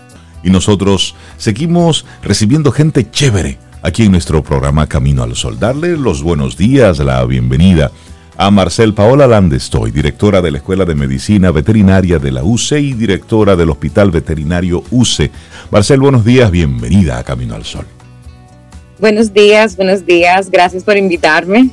y nosotros seguimos recibiendo gente chévere aquí en nuestro programa Camino al Sol. Darle los buenos días, la bienvenida a Marcel Paola Landestoy, directora de la Escuela de Medicina Veterinaria de la UCE y directora del Hospital Veterinario UCE. Marcel, buenos días, bienvenida a Camino al Sol. Buenos días, buenos días, gracias por invitarme.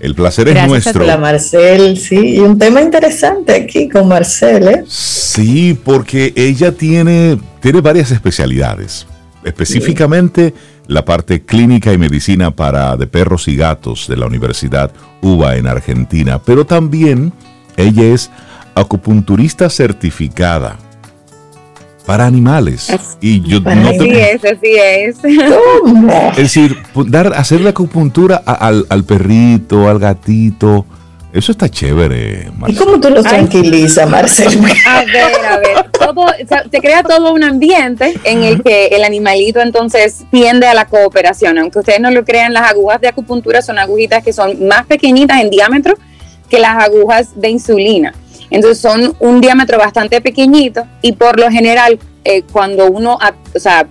El placer es nuestro. Hola Marcel, sí, y un tema interesante aquí con Marcel, ¿eh? Sí, porque ella tiene, tiene varias especialidades. Específicamente la parte clínica y medicina para de perros y gatos de la Universidad UBA en Argentina, pero también ella es acupunturista certificada para animales. y yo no así es, así es. Es decir, dar, hacer la acupuntura al, al, perrito, al gatito. Eso está chévere, Marcelo. ¿Y cómo tú lo tranquilizas, Marcelo? A ver, a ver, todo, te crea todo un ambiente en el que el animalito entonces tiende a la cooperación. Aunque ustedes no lo crean, las agujas de acupuntura son agujitas que son más pequeñitas en diámetro que las agujas de insulina. Entonces son un diámetro bastante pequeñito y por lo general eh, cuando uno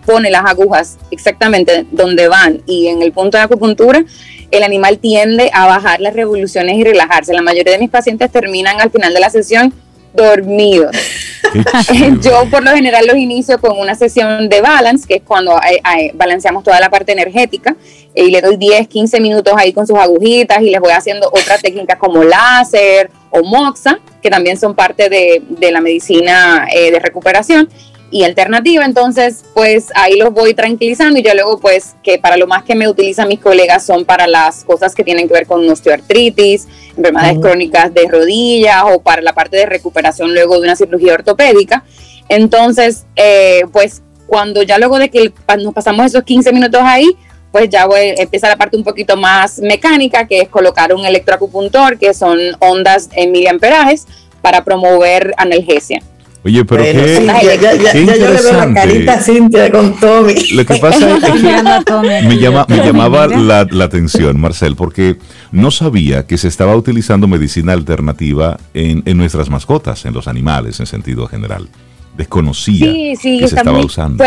pone las agujas exactamente donde van y en el punto de acupuntura, el animal tiende a bajar las revoluciones y relajarse. La mayoría de mis pacientes terminan al final de la sesión dormidos. Yo por lo general los inicio con una sesión de balance, que es cuando eh, eh, balanceamos toda la parte energética, y le doy 10, 15 minutos ahí con sus agujitas y les voy haciendo otras técnicas como láser o moxa, que también son parte de, la medicina eh, de recuperación. y alternativa, entonces pues ahí los voy tranquilizando y ya luego pues que para lo más que me utilizan mis colegas son para las cosas que tienen que ver con osteoartritis, enfermedades crónicas de rodillas o para la parte de recuperación luego de una cirugía ortopédica. Entonces eh, pues cuando ya luego de que nos pasamos esos 15 minutos ahí, pues ya voy, empieza la parte un poquito más mecánica, que es colocar un electroacupuntor, que son ondas en miliamperajes, para promover analgesia. Oye, pero qué, ya, ya, yo le veo la carita a Cintia con Tommy. Lo que pasa es que me, llama, me llamaba la, la, atención, Marcel, porque no sabía que se estaba utilizando medicina alternativa en, en nuestras mascotas, en los animales en sentido general. Desconocía sí, sí, que se estaba usando.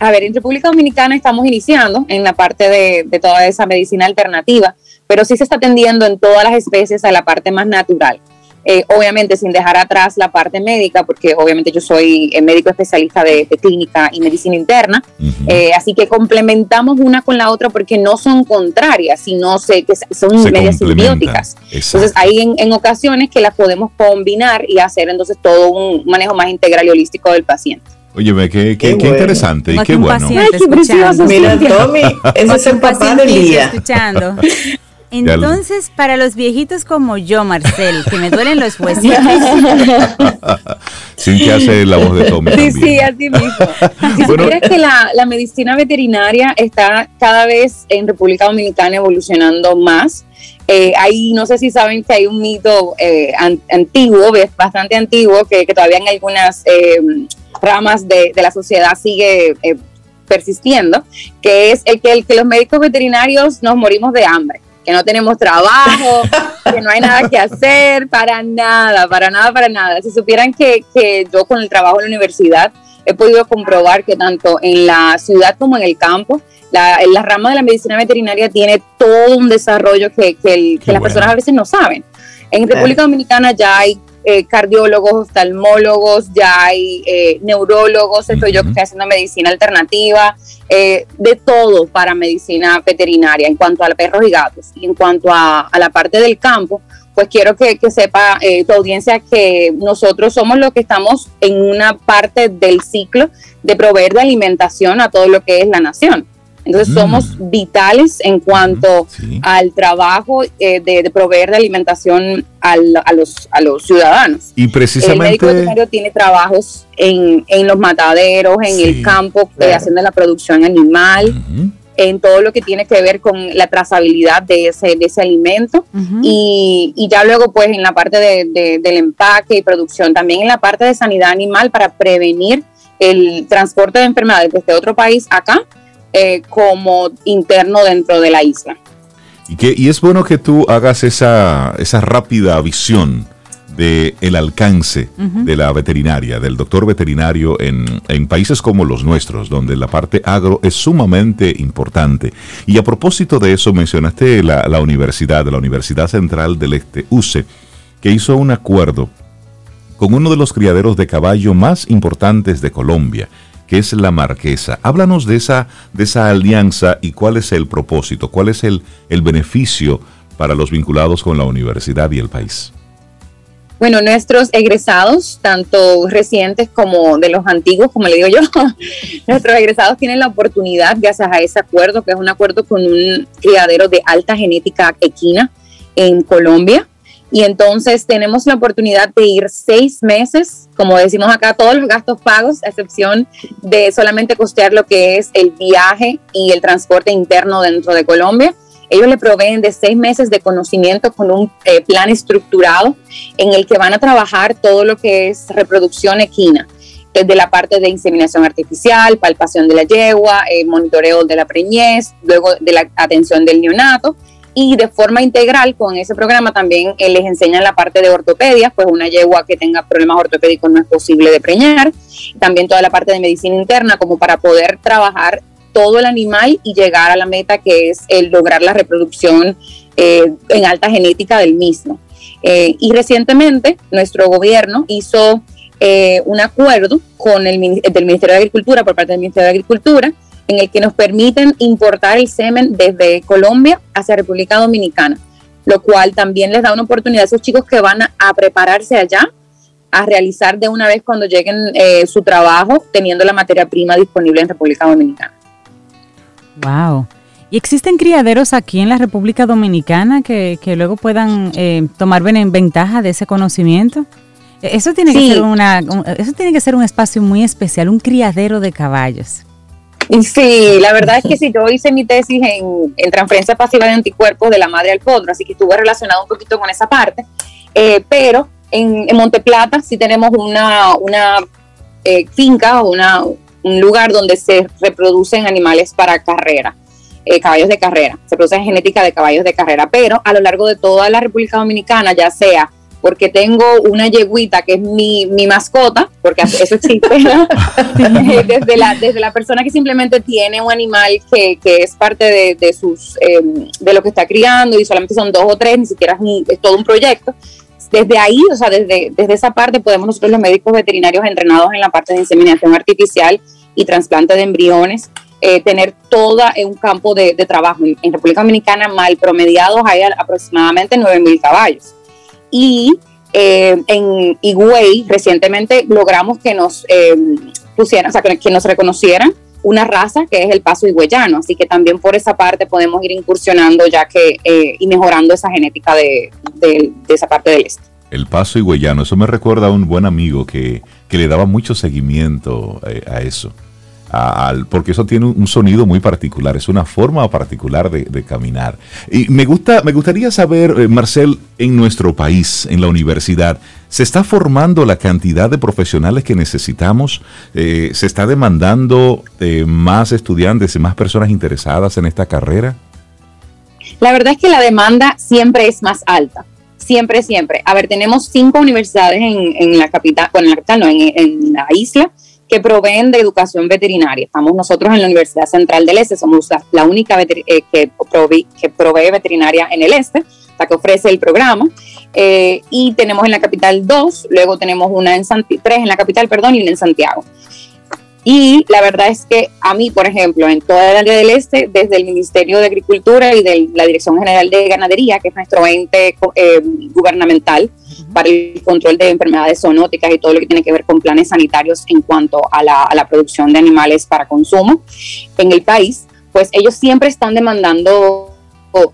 a ver, en República Dominicana estamos iniciando en la parte de, de toda esa medicina alternativa, pero sí se está atendiendo en todas las especies a la parte más natural. Eh, obviamente sin dejar atrás la parte médica, porque obviamente yo soy eh, médico especialista de, clínica y medicina interna, eh, así que complementamos una con la otra porque no son contrarias, sino sé que son medias simbióticas. Entonces hay en, ocasiones que las podemos combinar y hacer entonces todo un manejo más integral y holístico del paciente. Oye, qué, qué, interesante y qué bueno. Ay, qué precioso. Mira, Tommy, ese es el papá del día. Escuchando. Entonces, para los viejitos como yo, Marcel, que me duelen los huesitos. Sin que hace la voz de Tommy. Sí, sí, así mismo. Si bueno, que la, la, medicina veterinaria está cada vez en República Dominicana evolucionando más. Eh, ahí no sé si saben que hay un mito eh, antiguo, bastante antiguo, que, que, todavía en algunas eh, ramas de, de, la sociedad sigue eh, persistiendo, que es el que, el que los médicos veterinarios nos morimos de hambre que no tenemos trabajo, que no hay nada que hacer, para nada, para nada, para nada. Si supieran que, que yo con el trabajo en la universidad he podido comprobar que tanto en la ciudad como en el campo, la, la rama de la medicina veterinaria tiene todo un desarrollo que, que, las personas a veces no saben. En República Dominicana ya hay eh, cardiólogos, oftalmólogos, ya hay eh, neurólogos, estoy yo que estoy haciendo medicina alternativa, eh, de todo para medicina veterinaria en cuanto a perros y gatos. Y en cuanto a, la parte del campo, pues quiero que, que sepa tu audiencia que nosotros somos los que estamos en una parte del ciclo de proveer de alimentación a todo lo que es la nación. Entonces mm. somos vitales en cuanto al trabajo eh, de, proveer de alimentación a, los, a los ciudadanos. Y precisamente... El médico veterinario tiene trabajos en, los mataderos, en el campo, eh, haciendo la producción animal. en todo lo que tiene que ver con la trazabilidad de ese, de ese alimento y, y, ya luego pues en la parte de, del empaque y producción, también en la parte de sanidad animal para prevenir el transporte de enfermedades desde otro país acá eh, como interno dentro de la isla. Y, que, y es bueno que tú hagas esa, esa rápida visión del el alcance de la veterinaria, del doctor veterinario en, en, países como los nuestros, donde la parte agro es sumamente importante. Y a propósito de eso, mencionaste la, la universidad, la Universidad Central del Este, UCE, que hizo un acuerdo con uno de los criaderos de caballo más importantes de Colombia, que es la Marquesa. Háblanos de esa, de esa alianza y cuál es el propósito, cuál es el, el beneficio para los vinculados con la universidad y el país. Bueno, nuestros egresados, tanto recientes como de los antiguos, como le digo yo, nuestros egresados tienen la oportunidad, gracias a ese acuerdo, que es un acuerdo con un criadero de alta genética equina en Colombia, y entonces tenemos la oportunidad de ir seis meses, como decimos acá, todos los gastos pagos, a excepción de solamente costear lo que es el viaje y el transporte interno dentro de Colombia. Ellos le proveen de seis meses de conocimiento con un eh, plan estructurado en el que van a trabajar todo lo que es reproducción equina, desde la parte de inseminación artificial, palpación de la yegua, eh, monitoreo de la preñez, luego de la atención del neonato y de forma integral con ese programa también eh, les enseñan la parte de ortopedia, pues una yegua que tenga problemas ortopédicos no es posible de preñar, también toda la parte de medicina interna como para poder trabajar todo el animal y llegar a la meta que es el lograr la reproducción eh, en alta genética del mismo. Eh, y recientemente nuestro gobierno hizo un acuerdo con el del Ministerio de Agricultura por parte del Ministerio de Agricultura en el que nos permiten importar el semen desde Colombia hacia República Dominicana, lo cual también les da una oportunidad a esos chicos que van a, prepararse allá a realizar de una vez cuando lleguen eh, su trabajo, teniendo la materia prima disponible en República Dominicana. Wow. ¿Y existen criaderos aquí en la República Dominicana que, luego puedan eh, tomar ventaja de ese conocimiento? E, eso tiene, que ser una, eso tiene que ser un espacio muy especial, un criadero de caballos. Sí, la verdad es que sí, yo hice mi tesis en, en transferencia pasiva de anticuerpos de la madre al potro, así que estuve relacionado un poquito con esa parte, eh, pero en, en Monteplata sí tenemos una, una eh, finca o una, un lugar donde se reproducen animales para carrera. Eh, caballos de carrera, se produce genética de caballos de carrera, pero a lo largo de toda la República Dominicana, ya sea porque tengo una yeguita que es mi, mi mascota, porque eso existe, desde, la, desde la persona que simplemente tiene un animal que, que es parte de, de sus, em, de lo que está criando y solamente son dos o tres, ni siquiera es, todo un proyecto. Desde ahí, o sea, desde, desde esa parte podemos nosotros los médicos veterinarios entrenados en la parte de inseminación artificial y trasplante de embriones, eh, tener todo un campo de, de trabajo. En, en, República Dominicana, mal promediados, hay aproximadamente 9.000 caballos y eh, en Higüey recientemente logramos que nos eh, pusieran, o sea, que, nos reconocieran una raza que es el paso higüeyano, así que también por esa parte podemos ir incursionando ya que eh, y mejorando esa genética de, esa parte del este. El paso higüeyano, eso me recuerda a un buen amigo que, que le daba mucho seguimiento a eso porque eso tiene un sonido muy particular, es una forma particular de, caminar. Y me, gusta, me gustaría saber, eh, Marcel, en nuestro país, en la universidad, ¿se está formando la cantidad de profesionales que necesitamos? Eh, ¿Se está demandando eh, más estudiantes y más personas interesadas en esta carrera? La verdad es que la demanda siempre es más alta siempre, siempre. A ver, tenemos cinco universidades en, la capital, bueno, en la capital, no, en, la isla, que proveen de educación veterinaria. Estamos nosotros en la Universidad Central del Este, somos la, única eh, que, provee, veterinaria en el Este, la que ofrece el programa. Eh, y tenemos en la capital dos, luego tenemos una en tres en la capital, perdón, y una en Santiago. Y la verdad es que a mí, por ejemplo, en toda el área del este, desde el Ministerio de Agricultura y de la Dirección General de Ganadería, que es nuestro ente eh, gubernamental para el control de enfermedades zoonóticas y todo lo que tiene que ver con planes sanitarios en cuanto a la, producción de animales para consumo en el país, pues ellos siempre están demandando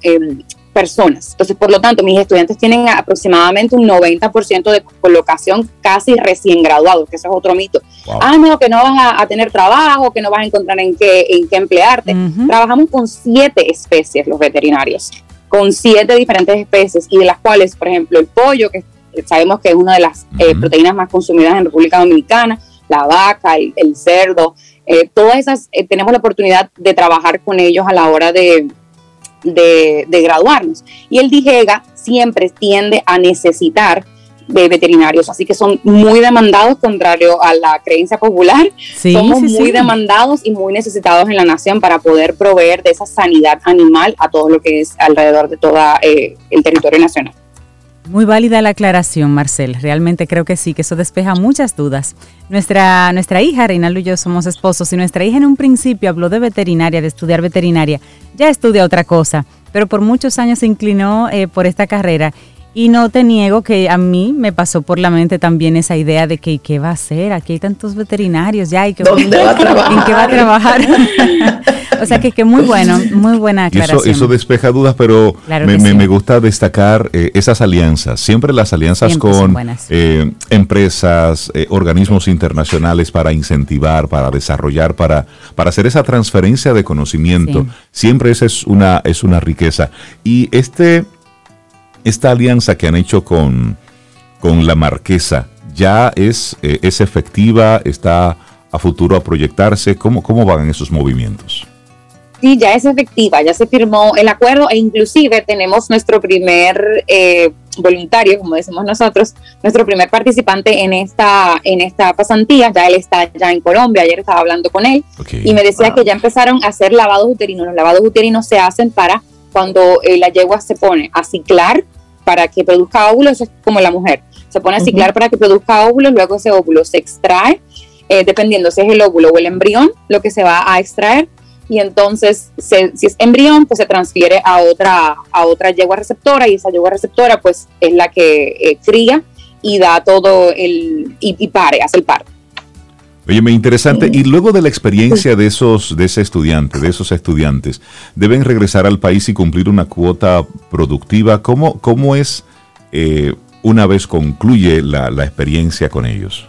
eh, personas. Entonces, por lo tanto, mis estudiantes tienen aproximadamente un 90% de colocación casi recién graduados, que eso es otro mito. Ah, no, que no vas a, tener trabajo, que no vas a encontrar en qué, en qué emplearte. Trabajamos con siete especies los veterinarios, con siete diferentes especies y de las cuales, por ejemplo, el pollo, que sabemos que es una de las eh, proteínas más consumidas en República Dominicana, la vaca, el, cerdo, eh, todas esas, eh, tenemos la oportunidad de trabajar con ellos a la hora de de, graduarnos. Y el DIGEGA siempre tiende a necesitar de veterinarios, así que son muy demandados, contrario a la creencia popular. Somos muy demandados y muy necesitados en la nación para poder proveer de esa sanidad animal a todo lo que es alrededor de todo eh, el territorio nacional. Muy válida la aclaración, Marcel. Realmente creo que sí, que eso despeja muchas dudas. Nuestra, nuestra hija, Reinaldo y yo somos esposos, y nuestra hija en un principio habló de veterinaria, de estudiar veterinaria. Ya estudia otra cosa, pero por muchos años se inclinó eh, por esta carrera y no te niego que a mí me pasó por la mente también esa idea de que ¿qué va a hacer? Aquí hay tantos veterinarios ya. Y que, ¿Dónde va a trabajar? ¿En qué va a trabajar? o sea que, que muy bueno, muy buena aclaración. Eso, despeja dudas, pero me, gusta destacar eh, esas alianzas. Siempre las alianzas con eh, empresas, eh, organismos internacionales para incentivar, para desarrollar, para, para hacer esa transferencia de conocimiento. Siempre esa es una, es una riqueza. Y este esta alianza que han hecho con, con la marquesa ya es, es efectiva, está a futuro a proyectarse. ¿Cómo, ¿Cómo van esos movimientos? Sí, ya es efectiva, ya se firmó el acuerdo e inclusive tenemos nuestro primer eh, voluntario, como decimos nosotros, nuestro primer participante en esta, en esta pasantía, ya él está ya en Colombia, ayer estaba hablando con él y me decía que ya empezaron a hacer lavados uterinos. Los lavados uterinos se hacen para cuando eh, la yegua se pone a ciclar para que produzca óvulos, es como la mujer. Se pone a ciclar para que produzca óvulos, luego ese óvulo se extrae, eh, dependiendo si es el óvulo o el embrión, lo que se va a extraer. Y entonces, si es embrión, pues se transfiere a otra, a otra yegua receptora y esa yegua receptora pues es la que eh, cría y da todo el, y, pare, hace el par. Oye, me interesante. Y luego de la experiencia de esos, de ese estudiante, de esos estudiantes, deben regresar al país y cumplir una cuota productiva. ¿Cómo, cómo es eh, una vez concluye la, experiencia con ellos?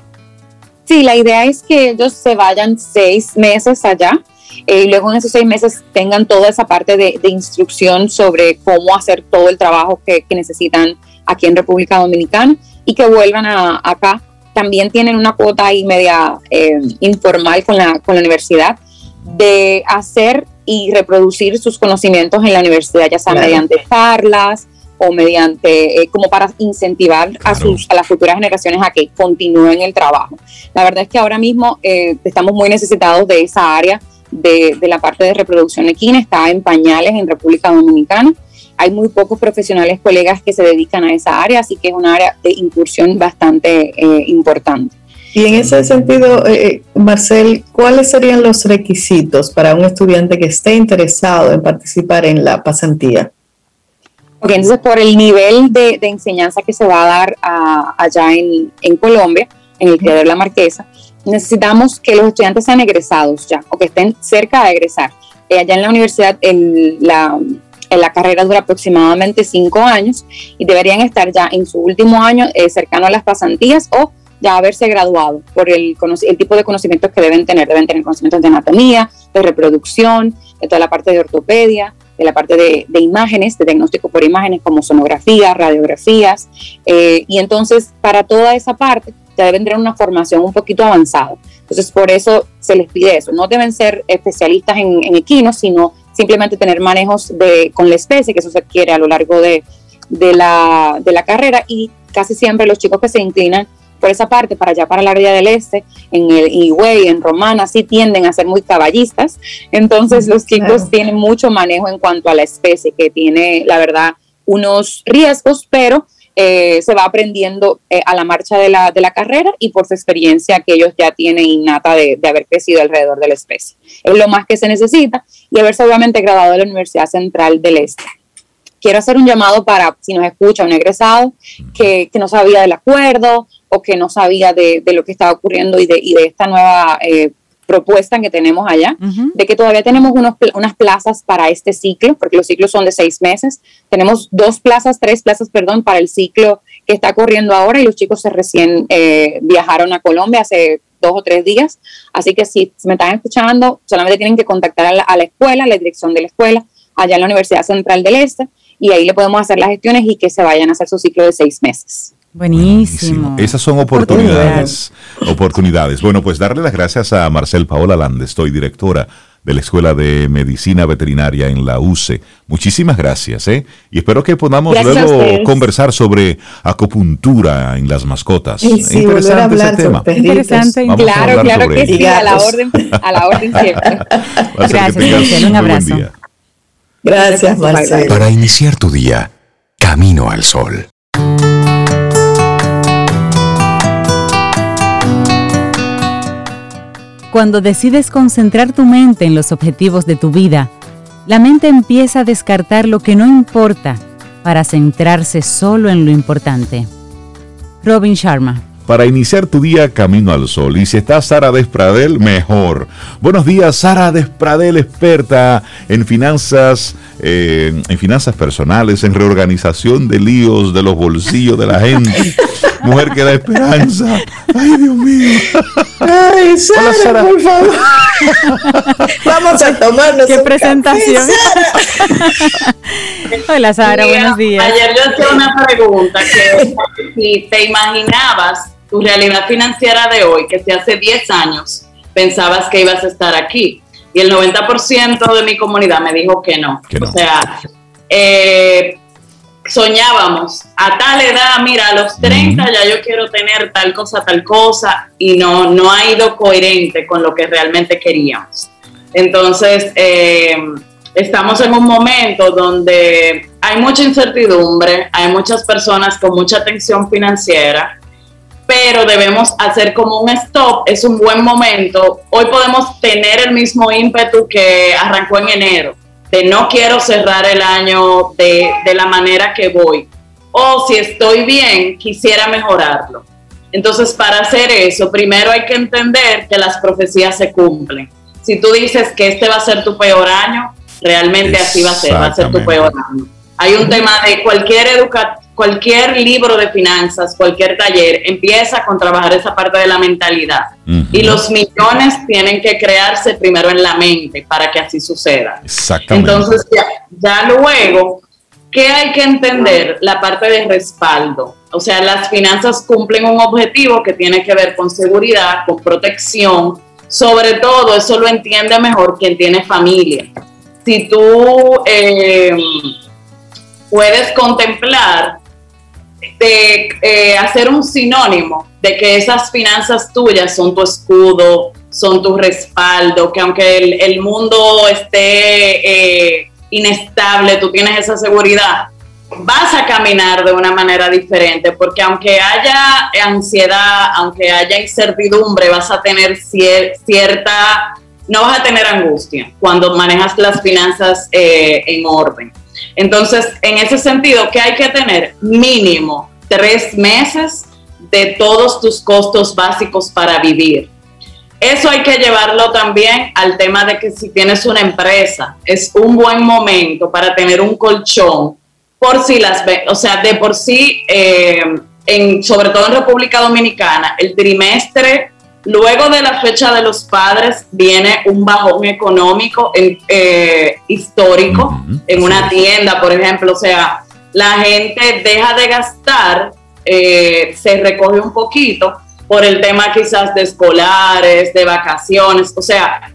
Sí, la idea es que ellos se vayan seis meses allá eh, y luego en esos seis meses tengan toda esa parte de, instrucción sobre cómo hacer todo el trabajo que, necesitan aquí en República Dominicana y que vuelvan a, acá. También tienen una cuota ahí media eh, informal con la, con la universidad de hacer y reproducir sus conocimientos en la universidad, ya sea mediante charlas, o mediante, eh, como para incentivar a, sus, a las futuras generaciones a que continúen el trabajo. La verdad es que ahora mismo eh, estamos muy necesitados de esa área de, de, la parte de reproducción equina, está en pañales en República Dominicana. Hay muy pocos profesionales, colegas que se dedican a esa área, así que es una área de incursión bastante eh, importante. Y en ese sentido, Marcel, ¿cuáles serían los requisitos para un estudiante que esté interesado en participar en la pasantía? entonces por el nivel de, enseñanza que se va a dar allá en, Colombia, en el Criadero de la Marquesa, necesitamos que los estudiantes sean egresados ya o que estén cerca de egresar. Eh, allá en la universidad la, la, carrera dura aproximadamente cinco años y deberían estar ya en su último año eh, cercano a las pasantías o ya haberse graduado por el, el tipo de conocimientos que deben tener. Deben tener conocimientos de anatomía, de reproducción, de toda la parte de ortopedia, de la parte de, imágenes, de diagnóstico por imágenes como sonografía, radiografías, eh, y entonces para toda esa parte ya deben tener una formación un poquito avanzada. Entonces por eso se les pide eso. No deben ser especialistas en, equinos, sino simplemente tener manejos de, con la especie, que eso se adquiere a lo largo de, de, la, de la carrera, y casi siempre los chicos que se inclinan por esa parte, para allá para la área del este, en el Higüey, en Romana, sí tienden a ser muy caballistas. Entonces los chicos tienen mucho manejo en cuanto a la especie, que tiene, la verdad, unos riesgos, pero eh, se va aprendiendo eh, a la marcha de la, de la, carrera y por su experiencia que ellos ya tienen innata de, de, haber crecido alrededor de la especie. Es lo más que se necesita y haberse obviamente graduado de la Universidad Central del Este quiero hacer un llamado para, si nos escucha un egresado que, que no sabía del acuerdo o que no sabía de, de lo que estaba ocurriendo y de, y esta nueva eh, propuesta que tenemos allá, de que todavía tenemos unos, unas plazas para este ciclo, porque los ciclos son de seis meses. Tenemos dos plazas, tres plazas, perdón, para el ciclo que está corriendo ahora y los chicos se recién eh, viajaron a Colombia hace dos o tres días. Así que si me están escuchando, solamente tienen que contactar a la, a la escuela, a la dirección de la escuela, allá en la Universidad Central del Este, y ahí le podemos hacer las gestiones y que se vayan a hacer su ciclo de seis meses. Buenísimo. Esas son oportunidades. Oportunidades. Bueno, pues darle las gracias a Marcel Paola Lande, estoy directora de la Escuela de Medicina Veterinaria en la UCE. Muchísimas gracias, ¿eh? Y espero que podamos luego conversar sobre acupuntura en las mascotas. Sí, sí, interesante ese tema. Interesante. claro, claro que sí, a la orden, a la orden siempre. gracias, Un abrazo. Gracias, Marcelo. Para iniciar tu día, camino al sol. Cuando decides concentrar tu mente en los objetivos de tu vida, la mente empieza a descartar lo que no importa para centrarse solo en lo importante. Robin Sharma para iniciar tu día camino al sol. Y si está Sara Despradel, mejor. Buenos días, Sara Despradel, experta en finanzas, eh, en finanzas personales, en reorganización de líos de los bolsillos de la gente. Mujer que da esperanza. Ay, Dios mío. Ay, Sara, por favor. Vamos a tomarnos Qué presentación. Hola, Sara, buenos días. Ayer yo hacía una pregunta que si te imaginabas tu realidad financiera de hoy, que si hace 10 años pensabas que ibas a estar aquí. Y el 90% de mi comunidad me dijo que no. O sea, eh, soñábamos a tal edad, mira, a los 30 ya yo quiero tener tal cosa, tal cosa, y no, no ha ido coherente con lo que realmente queríamos. Entonces, eh, estamos en un momento donde hay mucha incertidumbre, hay muchas personas con mucha tensión financiera pero debemos hacer como un stop, es un buen momento. Hoy podemos tener el mismo ímpetu que arrancó en enero, de no quiero cerrar el año de, la manera que voy. o si estoy bien, quisiera mejorarlo. Entonces, para hacer eso, primero hay que entender que las profecías se cumplen. Si tú dices que este va a ser tu peor año, realmente así va a ser, va a ser tu peor año. Hay un tema de cualquier educación cualquier libro de finanzas, cualquier taller, empieza con trabajar esa parte de la mentalidad. Y los millones tienen que crearse primero en la mente para que así suceda. Exactamente. Entonces, ya, ya luego, ¿qué hay que entender? La parte de respaldo. O sea, las finanzas cumplen un objetivo que tiene que ver con seguridad, con protección. Sobre todo, eso lo entiende mejor quien tiene familia. Si tú eh, puedes contemplar de eh, hacer un sinónimo de que esas finanzas tuyas son tu escudo, son tu respaldo, que aunque el, mundo esté eh, inestable, tú tienes esa seguridad, vas a caminar de una manera diferente, porque aunque haya ansiedad, aunque haya incertidumbre, vas a tener cierta, no vas a tener angustia cuando manejas las finanzas eh, en orden. Entonces, en ese sentido, ¿qué hay que tener? Mínimo tres meses de todos tus costos básicos para vivir. Eso hay que llevarlo también al tema de que si tienes una empresa, es un buen momento para tener un colchón por si las, o sea, de por sí, eh, en, sobre todo en República Dominicana, el trimestre Luego de la fecha de los padres viene un bajón económico eh, histórico en una tienda, por ejemplo. O sea, la gente deja de gastar, eh, se recoge un poquito por el tema quizás de escolares, de vacaciones. O sea,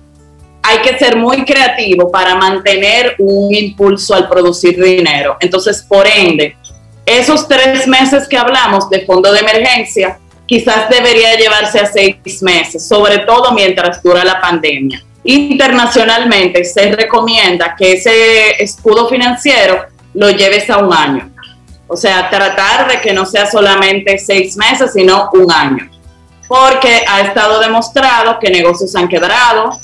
hay que ser muy creativo para mantener un impulso al producir dinero. Entonces, por ende, esos tres meses que hablamos de fondo de emergencia, quizás debería llevarse a seis meses, sobre todo mientras dura la pandemia. Internacionalmente se recomienda que ese escudo financiero lo lleves a un año. O sea, tratar de que no sea solamente seis meses, sino un año. Porque ha estado demostrado que negocios han quebrado,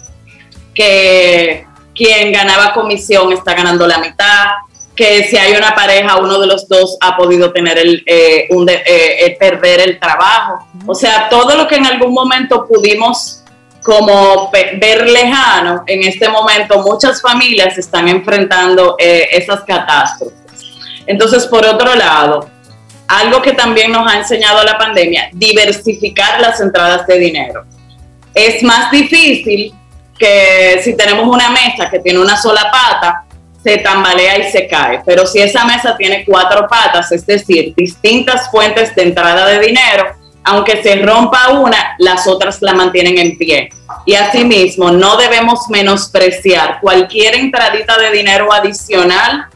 que quien ganaba comisión está ganando la mitad, que si hay una pareja, uno de los dos ha podido tener el, eh, eh, eh, perder el trabajo. O sea, todo lo que en algún momento pudimos como ver lejano, en este momento muchas familias están enfrentando esas catástrofes. Entonces, por otro lado, algo que también nos ha enseñado la pandemia, diversificar las entradas de dinero. Es más difícil que si tenemos una mesa que tiene una sola pata, se tambalea y se cae. Pero si esa mesa tiene cuatro patas, es decir, distintas fuentes de entrada de dinero, aunque se rompa una, las otras la mantienen en pie. Y asimismo, no debemos menospreciar cualquier entradita de dinero adicional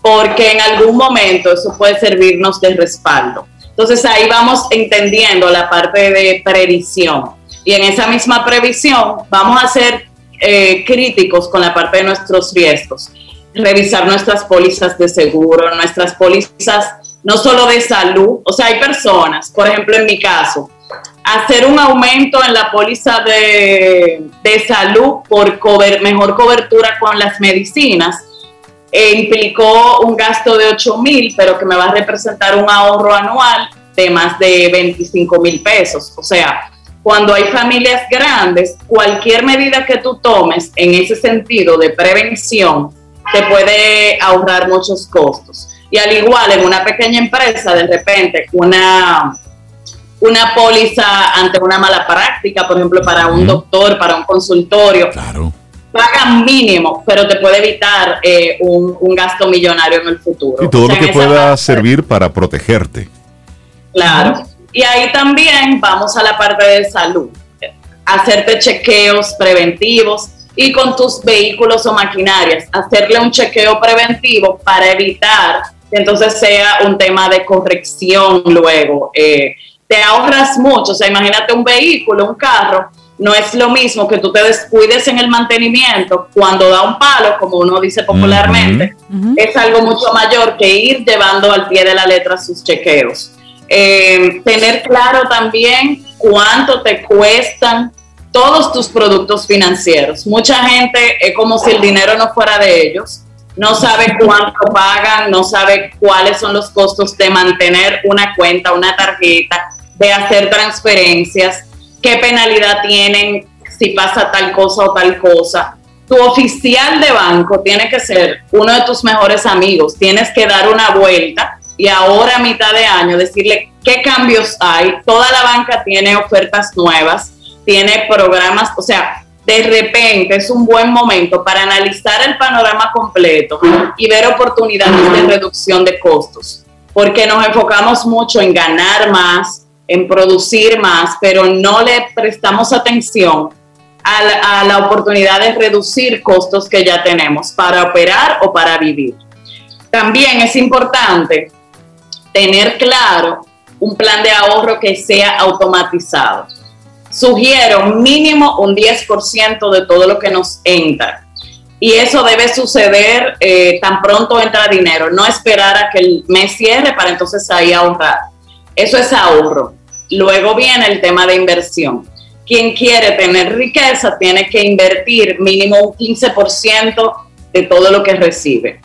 porque en algún momento eso puede servirnos de respaldo. Entonces ahí vamos entendiendo la parte de previsión. Y en esa misma previsión vamos a ser eh, críticos con la parte de nuestros riesgos revisar nuestras pólizas de seguro, nuestras pólizas no solo de salud, o sea, hay personas, por ejemplo, en mi caso, hacer un aumento en la póliza de, salud por mejor cobertura con las medicinas e implicó un gasto de 8 mil, pero que me va a representar un ahorro anual de más de 25 mil pesos. O sea, cuando hay familias grandes, cualquier medida que tú tomes en ese sentido de prevención te puede ahorrar muchos costos. Y al igual en una pequeña empresa, de repente, una, una póliza ante una mala práctica, por ejemplo, para un doctor, para un consultorio, claro. pagan mínimo, pero te puede evitar eh, un, gasto millonario en el futuro. Y todo lo que pueda servir para protegerte. Claro. Y ahí también vamos a la parte de salud. Hacerte chequeos preventivos y con tus vehículos o maquinarias, hacerle un chequeo preventivo para evitar que entonces sea un tema de corrección luego. Eh, te ahorras mucho, o sea, imagínate un vehículo, un carro, no es lo mismo que tú te descuides en el mantenimiento cuando da un palo, como uno dice popularmente, es algo mucho mayor que ir llevando al pie de la letra sus chequeos. Eh, tener claro también cuánto te cuestan todos tus productos financieros. Mucha gente es como si el dinero no fuera de ellos no sabe cuánto pagan, no sabe cuáles son los costos de mantener una cuenta, una tarjeta, de hacer transferencias, qué penalidad tienen si pasa tal cosa o tal cosa. Tu oficial de banco tiene que ser uno de tus mejores amigos, tienes que dar una vuelta y ahora a mitad de año decirle qué cambios hay. Toda la banca tiene ofertas nuevas, tiene programas, o sea, de repente es un buen momento para analizar el panorama completo y ver oportunidades de reducción de costos, porque nos enfocamos mucho en ganar más, en producir más, pero no le prestamos atención a la, oportunidad de reducir costos que ya tenemos para operar o para vivir. También es importante tener claro un plan de ahorro que sea automatizado. Sugiero mínimo un 10% de todo lo que nos entra. Y eso debe suceder eh, tan pronto entra dinero, no esperar a que el mes cierre para entonces ahí ahorrar. Eso es ahorro. Luego viene el tema de inversión. Quien quiere tener riqueza tiene que invertir mínimo un 15% de todo lo que recibe.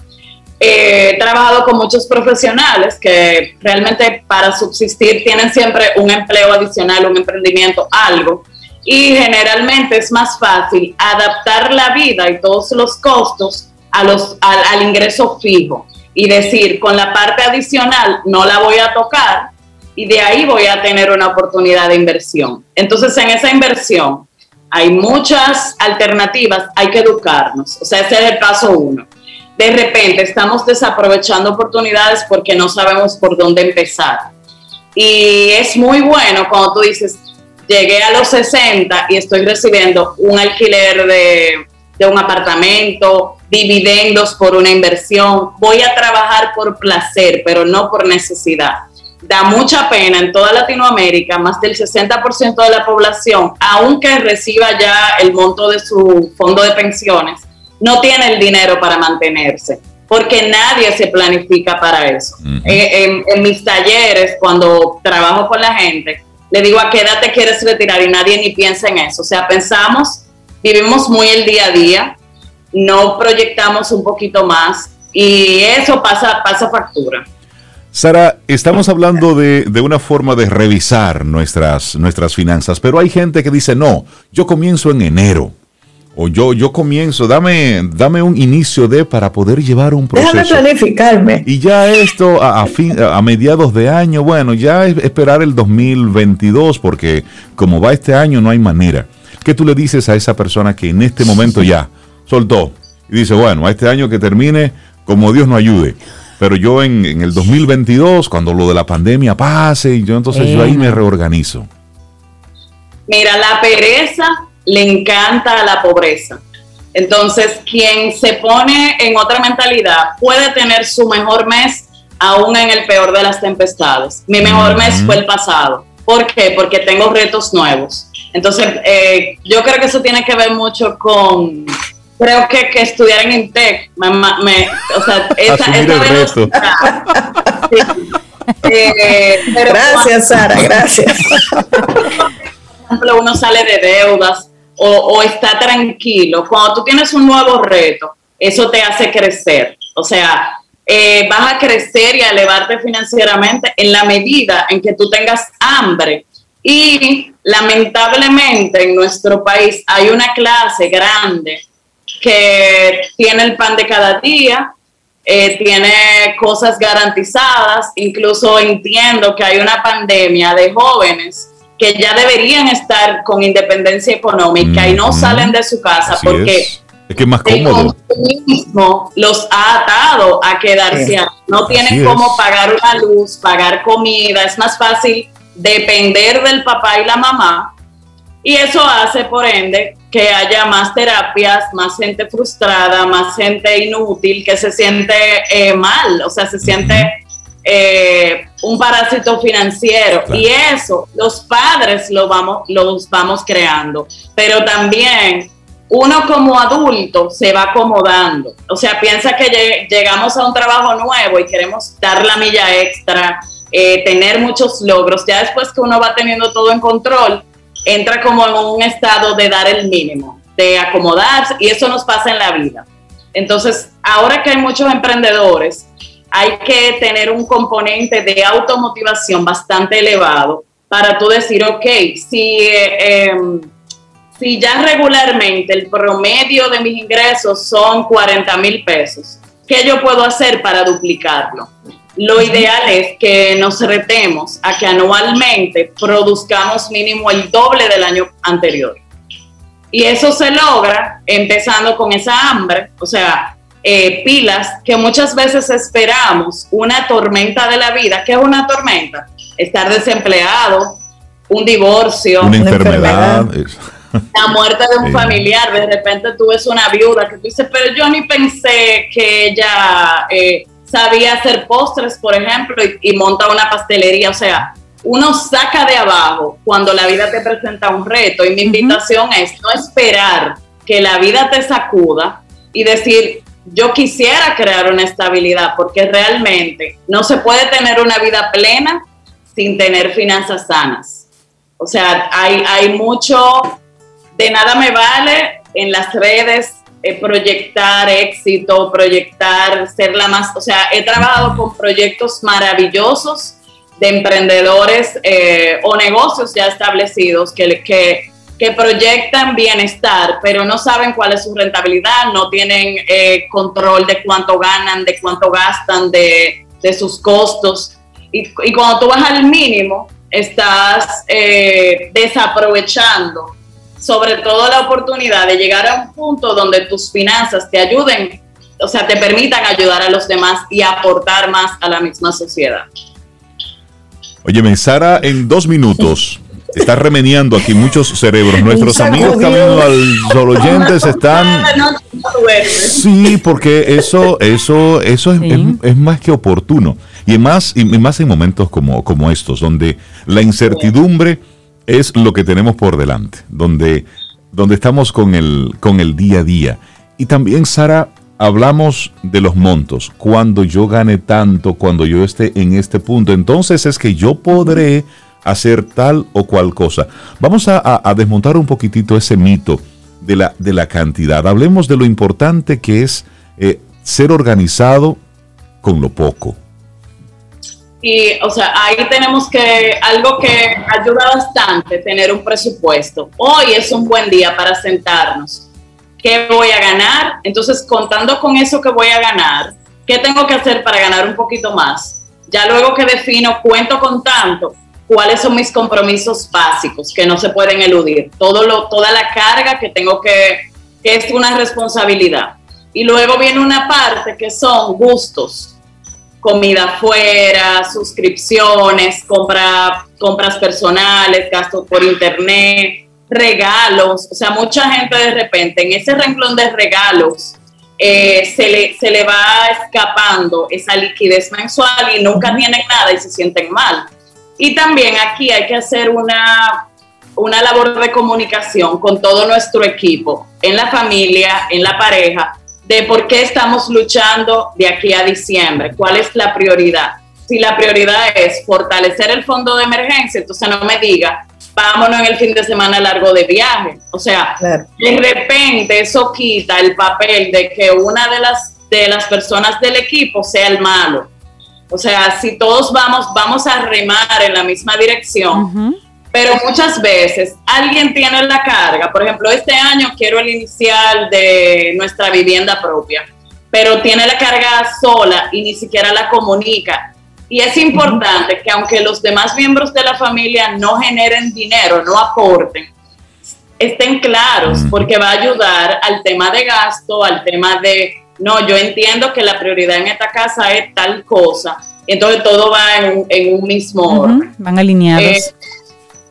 He trabajado con muchos profesionales que realmente para subsistir tienen siempre un empleo adicional, un emprendimiento, algo. Y generalmente es más fácil adaptar la vida y todos los costos a los, al ingreso fijo y decir, con la parte adicional no la voy a tocar y de ahí voy a tener una oportunidad de inversión. Entonces, en esa inversión hay muchas alternativas, hay que educarnos, o sea, ese es el paso uno. De repente estamos desaprovechando oportunidades porque no sabemos por dónde empezar. Y es muy bueno cuando tú dices, llegué a los 60 y estoy recibiendo un alquiler de, un apartamento, dividendos por una inversión, voy a trabajar por placer, pero no por necesidad da mucha pena en toda Latinoamérica, más del 60% de la población, aunque reciba ya el monto de su fondo de pensiones, no tiene el dinero para mantenerse, porque nadie se planifica para eso. En, mis talleres, cuando trabajo con la gente, le digo a qué edad te quieres retirar y nadie ni piensa en eso. O sea, pensamos, vivimos muy el día a día, no proyectamos un poquito más y eso pasa, pasa factura. Sara, estamos hablando de, una forma de revisar nuestras, nuestras finanzas, pero hay gente que dice, no, yo comienzo en enero. O yo, yo comienzo, dame, dame un inicio de para poder llevar un proceso. Déjame planificarme. Y ya esto a, a, mediados de año, bueno, ya es esperar el 2022, porque como va este año no hay manera. ¿Qué tú le dices a esa persona que en este momento ya soltó y dice, bueno, a este año que termine, como Dios no ayude? pero yo en, el 2022, cuando lo de la pandemia pase, y yo entonces yo ahí me reorganizo. Mira, la pereza le encanta a la pobreza. Entonces, quien se pone en otra mentalidad puede tener su mejor mes aún en el peor de las tempestades. Mi mejor mes fue el pasado. ¿Por qué? Porque tengo retos nuevos. Entonces, eh, yo creo que eso tiene que ver mucho con creo que, que estudiar en Intec, me, o sea, esa, esa eh, gracias, Sara, gracias. Por ejemplo, uno sale de deudas o, está tranquilo. Cuando tú tienes un nuevo reto, eso te hace crecer. O sea, eh, vas a crecer y a elevarte financieramente en la medida en que tú tengas hambre. Y lamentablemente en nuestro país hay una clase grande que tiene el pan de cada día, eh, tiene cosas garantizadas, incluso entiendo que hay una pandemia de jóvenes que ya deberían estar con independencia económica y no salen de su casa porque es. que más cómodo. El mismo los ha atado a quedarse No tienen cómo pagar una luz, pagar comida, es más fácil depender del papá y la mamá. Y eso hace, por ende, que haya más terapias, más gente frustrada, más gente inútil que se siente eh, mal, o sea, se siente eh, un parásito financiero. Y eso los padres lo vamos, los vamos creando, pero también uno como adulto se va acomodando. O sea, piensa que llegamos a un trabajo nuevo y queremos dar la milla extra, eh, tener muchos logros. Ya después que uno va teniendo todo en control, entra como en un estado de dar el mínimo, de acomodarse, y eso nos pasa en la vida. Entonces, ahora que hay muchos emprendedores, hay que tener un componente de automotivación bastante elevado para tú decir, ok, si, eh, em, si ya regularmente el promedio de mis ingresos son 40 mil pesos, ¿qué yo puedo hacer para duplicarlo? Lo ideal es que nos retemos a que anualmente produzcamos mínimo el doble del año anterior. Y eso se logra empezando con esa hambre, o sea, eh, pilas que muchas veces esperamos una tormenta de la vida. ¿Qué es una tormenta? Estar desempleado, un divorcio, una enfermedad. La muerte de un familiar, de repente tú ves una viuda que tú dices, pero yo ni pensé que ella eh, sabía hacer postres, por ejemplo, y, monta una pastelería. O sea, uno saca de abajo cuando la vida te presenta un reto. Y mi invitación es no esperar que la vida te sacuda y decir, yo quisiera crear una estabilidad, porque realmente no se puede tener una vida plena sin tener finanzas sanas. O sea, hay, hay mucho, de nada me vale en las redes eh, proyectar éxito, proyectar ser la más, o sea, he trabajado con proyectos maravillosos de emprendedores eh, o negocios ya establecidos que, que que proyectan bienestar, pero no saben cuál es su rentabilidad, no tienen eh, control de cuánto ganan, de cuánto gastan, de, sus costos. Y, cuando tú vas al mínimo, estás eh, desaprovechando sobre todo la oportunidad de llegar a un punto donde tus finanzas te ayuden, o sea, te permitan ayudar a los demás y aportar más a la misma sociedad. Oye, Sara, en dos minutos. Está remeniando aquí muchos cerebros. Nuestros amigos camino al solo oyentes están. Sí, porque eso, eso, eso es, más que oportuno. Y más, y más en momentos como, como estos, donde la incertidumbre es lo que tenemos por delante, donde, donde estamos con el, con el día a día. Y también, Sara, hablamos de los montos. Cuando yo gane tanto, cuando yo esté en este punto, entonces es que yo podré hacer tal o cual cosa. Vamos a, desmontar un poquitito ese mito de la, de la cantidad. Hablemos de lo importante que es eh, ser organizado con lo poco. Y, o sea, ahí tenemos que, algo que ayuda bastante, tener un presupuesto. Hoy es un buen día para sentarnos. ¿Qué voy a ganar? Entonces, contando con eso que voy a ganar, ¿qué tengo que hacer para ganar un poquito más? Ya luego que defino, cuento con tanto, cuáles son mis compromisos básicos que no se pueden eludir, toda la carga que tengo que, que es una responsabilidad. Y luego viene una parte que son gustos, comida fuera, suscripciones, compra, compras personales, gastos por internet, regalos. O sea, mucha gente de repente en ese renglón de regalos eh, se le va escapando esa liquidez mensual y nunca tienen nada y se sienten mal. Y también aquí hay que hacer una, una labor de comunicación con todo nuestro equipo, en la familia, en la pareja, de por qué estamos luchando de aquí a diciembre, cuál es la prioridad. Si la prioridad es fortalecer el fondo de emergencia, entonces no me diga, vámonos en el fin de semana largo de viaje. O sea, de repente eso quita el papel de que una de las, de las personas del equipo sea el malo o sea, si todos vamos, vamos a remar en la misma dirección, pero muchas veces alguien tiene la carga. Por ejemplo, este año quiero el inicial de nuestra vivienda propia, pero tiene la carga sola y ni siquiera la comunica. Y es importante que aunque los demás miembros de la familia no generen dinero, no aporten, estén claros, porque va a ayudar al tema de gasto, al tema de no, yo entiendo que la prioridad en esta casa es tal cosa. Entonces todo va en, un mismo orden. Van alineados. Eh,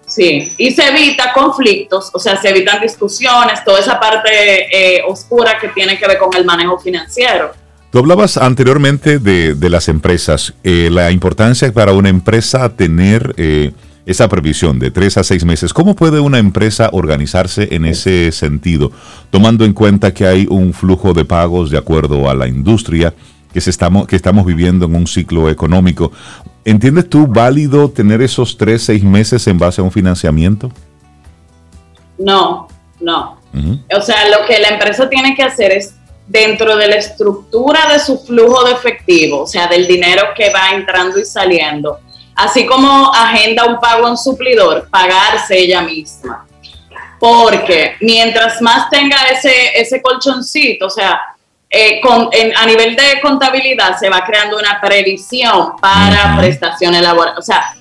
sí, y se evita conflictos, o sea, se evitan discusiones, toda esa parte eh, oscura que tiene que ver con el manejo financiero. Tú hablabas anteriormente de, las empresas, eh, la importancia para una empresa tener esa previsión de tres a seis meses. ¿Cómo puede una empresa organizarse en ese sentido, tomando en cuenta que hay un flujo de pagos de acuerdo a la industria, que, se estamos, que estamos viviendo en un ciclo económico? ¿Entiendes tú válido tener esos tres, seis meses en base a un financiamiento? No, no. O sea, lo que la empresa tiene que hacer es dentro de la estructura de su flujo de efectivo, o sea, del dinero que va entrando y saliendo, así como agenda un pago en suplidor, pagarse ella misma. Porque mientras más tenga ese, ese colchoncito, o sea, eh, a nivel de contabilidad se va creando una previsión para prestaciones laborales. O sea,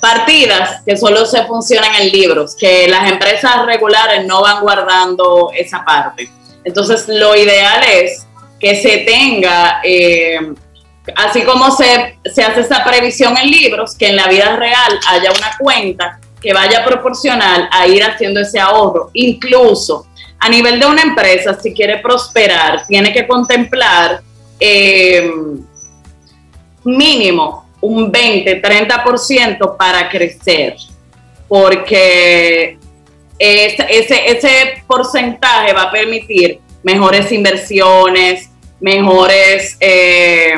partidas que solo se funcionan en libros, que las empresas regulares no van guardando esa parte. Entonces, lo ideal es que se tenga, eh, así como se, se hace esa previsión en libros, que en la vida real haya una cuenta que vaya proporcional a ir haciendo ese ahorro. Incluso a nivel de una empresa, si quiere prosperar, tiene que contemplar eh, mínimo un 20, 30% para crecer, porque ese, ese, porcentaje va a permitir mejores inversiones, mejores eh,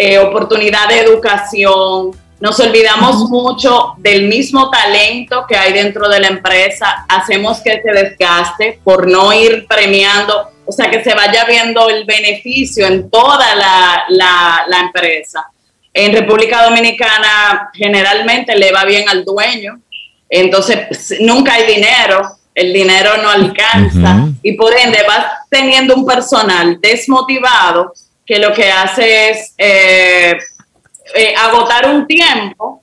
eh, oportunidades de educación. Nos olvidamos mucho del mismo talento que hay dentro de la empresa, hacemos que se desgaste por no ir premiando, o sea, que se vaya viendo el beneficio en toda la, la, la empresa. En República Dominicana generalmente le va bien al dueño, entonces nunca hay dinero, el dinero no alcanza. Y por ende vas teniendo un personal desmotivado que lo que hace es eh, eh, agotar un tiempo,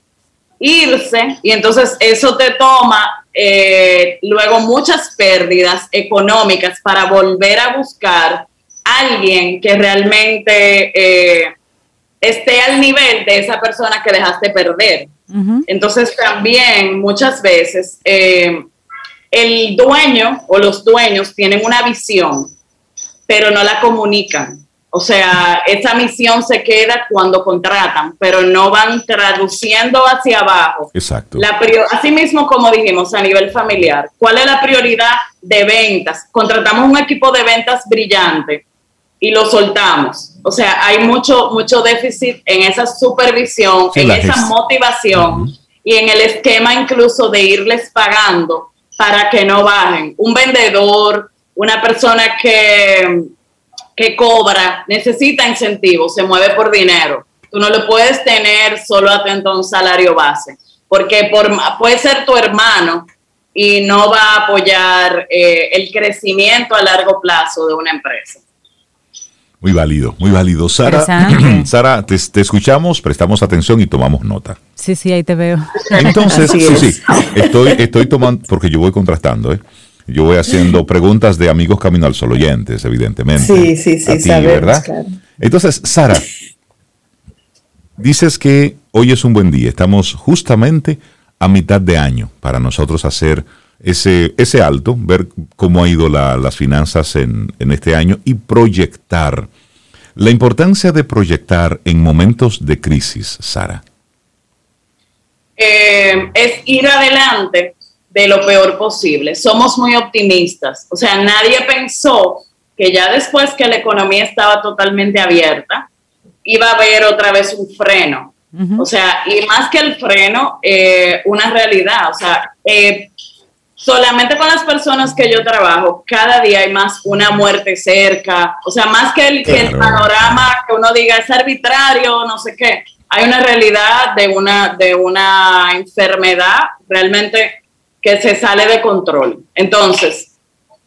irse y entonces eso te toma eh, luego muchas pérdidas económicas para volver a buscar a alguien que realmente esté al nivel de esa persona que dejaste perder. Entonces también muchas veces eh, el dueño o los dueños tienen una visión, pero no la comunican. O sea, esa misión se queda cuando contratan, pero no van traduciendo hacia abajo. Exacto. La así mismo, como dijimos, a nivel familiar, ¿cuál es la prioridad de ventas? Contratamos un equipo de ventas brillante y lo soltamos o sea, hay mucho, mucho déficit en esa supervisión, en esa motivación y en el esquema incluso de irles pagando para que no bajen. Un vendedor, una persona que, que cobra, necesita incentivos, se mueve por dinero. Tú no lo puedes tener solo atento a un salario base, porque por, puede ser tu hermano y no va a apoyar eh, el crecimiento a largo plazo de una empresa. Muy válido, muy válido. Sara, Sara te, escuchamos, prestamos atención y tomamos nota. Sí, sí, ahí te veo. Entonces, sí, sí, estoy, estoy tomando, porque yo voy contrastando, ¿eh? Yo voy haciendo preguntas de amigos Camino al Sol oyentes, evidentemente. Sí, sí, sí, ¿verdad? Entonces, Sara, dices que hoy es un buen día. Estamos justamente a mitad de año para nosotros hacer ese, ese alto, ver cómo ha ido las finanzas en, este año y proyectar. La importancia de proyectar en momentos de crisis, Sara. Eh, es ir adelante de lo peor posible. Somos muy optimistas. O sea, nadie pensó que ya después que la economía estaba totalmente abierta, iba a haber otra vez un freno. O sea, y más que el freno, eh, una realidad. O sea, eh, solamente con las personas que yo trabajo, cada día hay más una muerte cerca, o sea, más que el, panorama que uno diga es arbitrario, no sé qué, hay una realidad de una, de una enfermedad realmente que se sale de control. Entonces,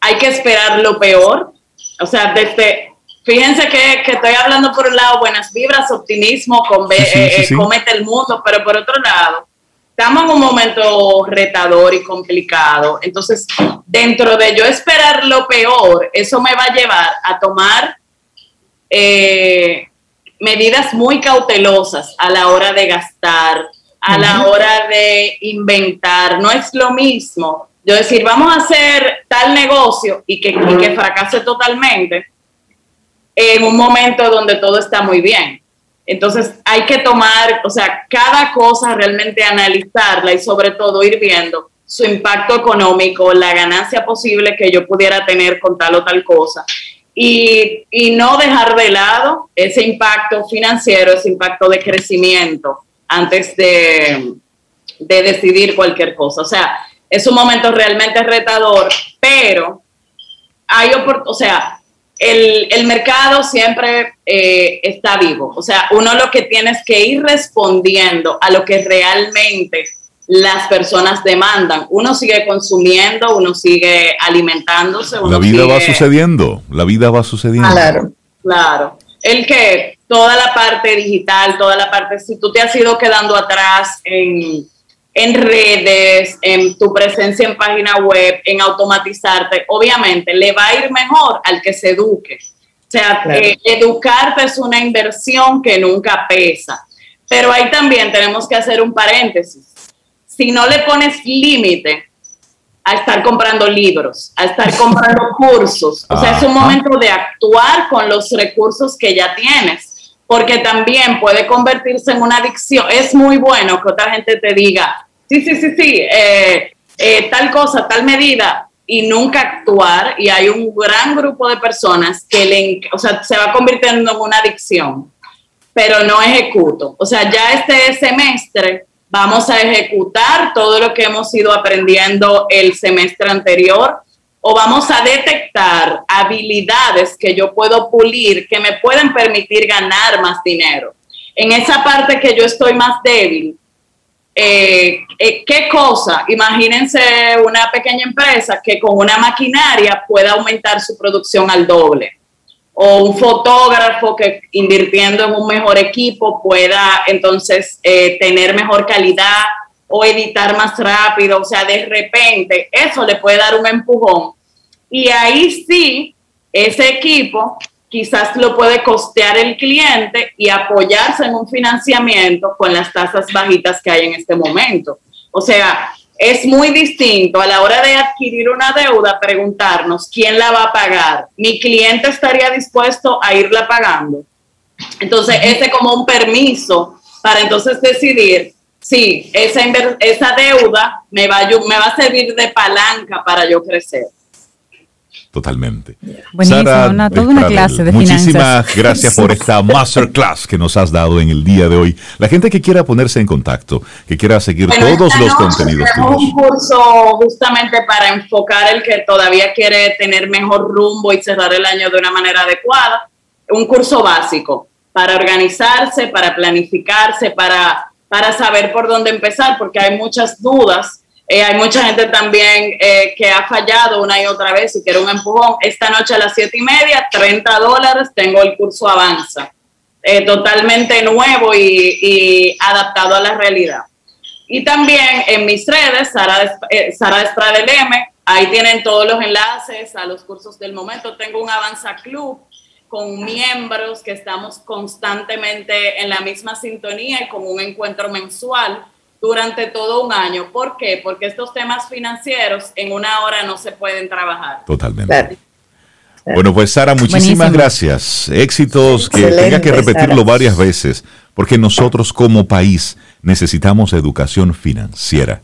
hay que esperar lo peor, o sea, desde, fíjense que, estoy hablando por un lado buenas vibras, optimismo, con, eh, eh, comete el mundo, pero por otro lado, estamos en un momento retador y complicado. Entonces, dentro de yo esperar lo peor, eso me va a llevar a tomar eh, medidas muy cautelosas a la hora de gastar, a la hora de inventar. No es lo mismo yo decir, vamos a hacer tal negocio y que, y que fracase totalmente en un momento donde todo está muy bien. Entonces hay que tomar, o sea, cada cosa realmente analizarla y sobre todo ir viendo su impacto económico, la ganancia posible que yo pudiera tener con tal o tal cosa. Y, no dejar de lado ese impacto financiero, ese impacto de crecimiento antes de, de decidir cualquier cosa. O sea, es un momento realmente retador, pero hay, o sea, el, mercado siempre eh, está vivo. O sea, uno lo que tiene es que ir respondiendo a lo que realmente las personas demandan. Uno sigue consumiendo, uno sigue alimentándose. la vida va sucediendo, la vida va sucediendo. Claro, claro. El que toda la parte digital, toda la parte, si tú te has ido quedando atrás en en redes, en tu presencia en página web, en automatizarte, obviamente le va a ir mejor al que se eduque. O sea, eh, educarte es una inversión que nunca pesa. Pero ahí también tenemos que hacer un paréntesis. Si no le pones límite a estar comprando libros, a estar comprando cursos, o sea, es un momento de actuar con los recursos que ya tienes, porque también puede convertirse en una adicción. Es muy bueno que otra gente te diga, sí, sí, sí, sí, eh, eh, tal cosa, tal medida, y nunca actuar, y hay un gran grupo de personas que le, o sea, se va convirtiendo en una adicción, pero no ejecuto. O sea, ya este semestre vamos a ejecutar todo lo que hemos ido aprendiendo el semestre anterior o vamos a detectar habilidades que yo puedo pulir que me pueden permitir ganar más dinero. En esa parte que yo estoy más débil, eh, eh, ¿qué cosa? Imagínense una pequeña empresa que con una maquinaria pueda aumentar su producción al doble. O un fotógrafo que invirtiendo en un mejor equipo pueda entonces eh, tener mejor calidad o editar más rápido. O sea, de repente eso le puede dar un empujón. Y ahí sí, ese equipo quizás lo puede costear el cliente y apoyarse en un financiamiento con las tasas bajitas que hay en este momento. O sea, es muy distinto a la hora de adquirir una deuda preguntarnos quién la va a pagar. ¿Mi cliente estaría dispuesto a irla pagando? Entonces, ese como un permiso para entonces decidir si esa, esa deuda me va, me va a servir de palanca para yo crecer. Totalmente. Sara una, toda una clase de Muchísimas gracias por esta masterclass que nos has dado en el día de hoy. La gente que quiera ponerse en contacto, que quiera seguir todos los contenidos. Tenemos un curso justamente para enfocar el que todavía quiere tener mejor rumbo y cerrar el año de una manera adecuada. Un curso básico para organizarse, para planificarse, para, para saber por dónde empezar, porque hay muchas dudas eh, hay mucha gente también eh, que ha fallado una y otra vez y quiere un empujón. Esta noche a las siete y media, 30 dólares, tengo el curso Avanza. Eh, totalmente nuevo y, adaptado a la realidad. Y también en mis redes, Sara, Sara Estrada M, ahí tienen todos los enlaces a los cursos del momento. Tengo un Avanza Club con miembros que estamos constantemente en la misma sintonía y con un encuentro mensual durante todo un año. ¿Por qué? Porque estos temas financieros en una hora no se pueden trabajar. Totalmente. Bueno, pues Sara, muchísimas gracias. Éxitos, que tenga que repetirlo varias veces, porque nosotros como país necesitamos educación financiera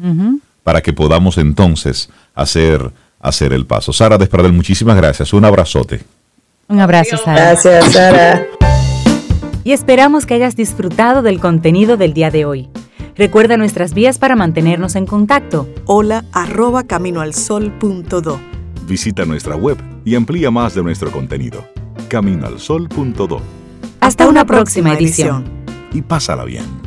para que podamos entonces hacer, hacer el paso. Sara Despradel, muchísimas gracias. Un abrazote. Un abrazo, Sara. Gracias, Sara. Y esperamos que hayas disfrutado del contenido del día de hoy. Recuerda nuestras vías para mantenernos en contacto. Hola arroba caminoalsol.do. Visita nuestra web y amplía más de nuestro contenido. Caminoalsol.do. Hasta, una, próxima, edición. Y pásala bien.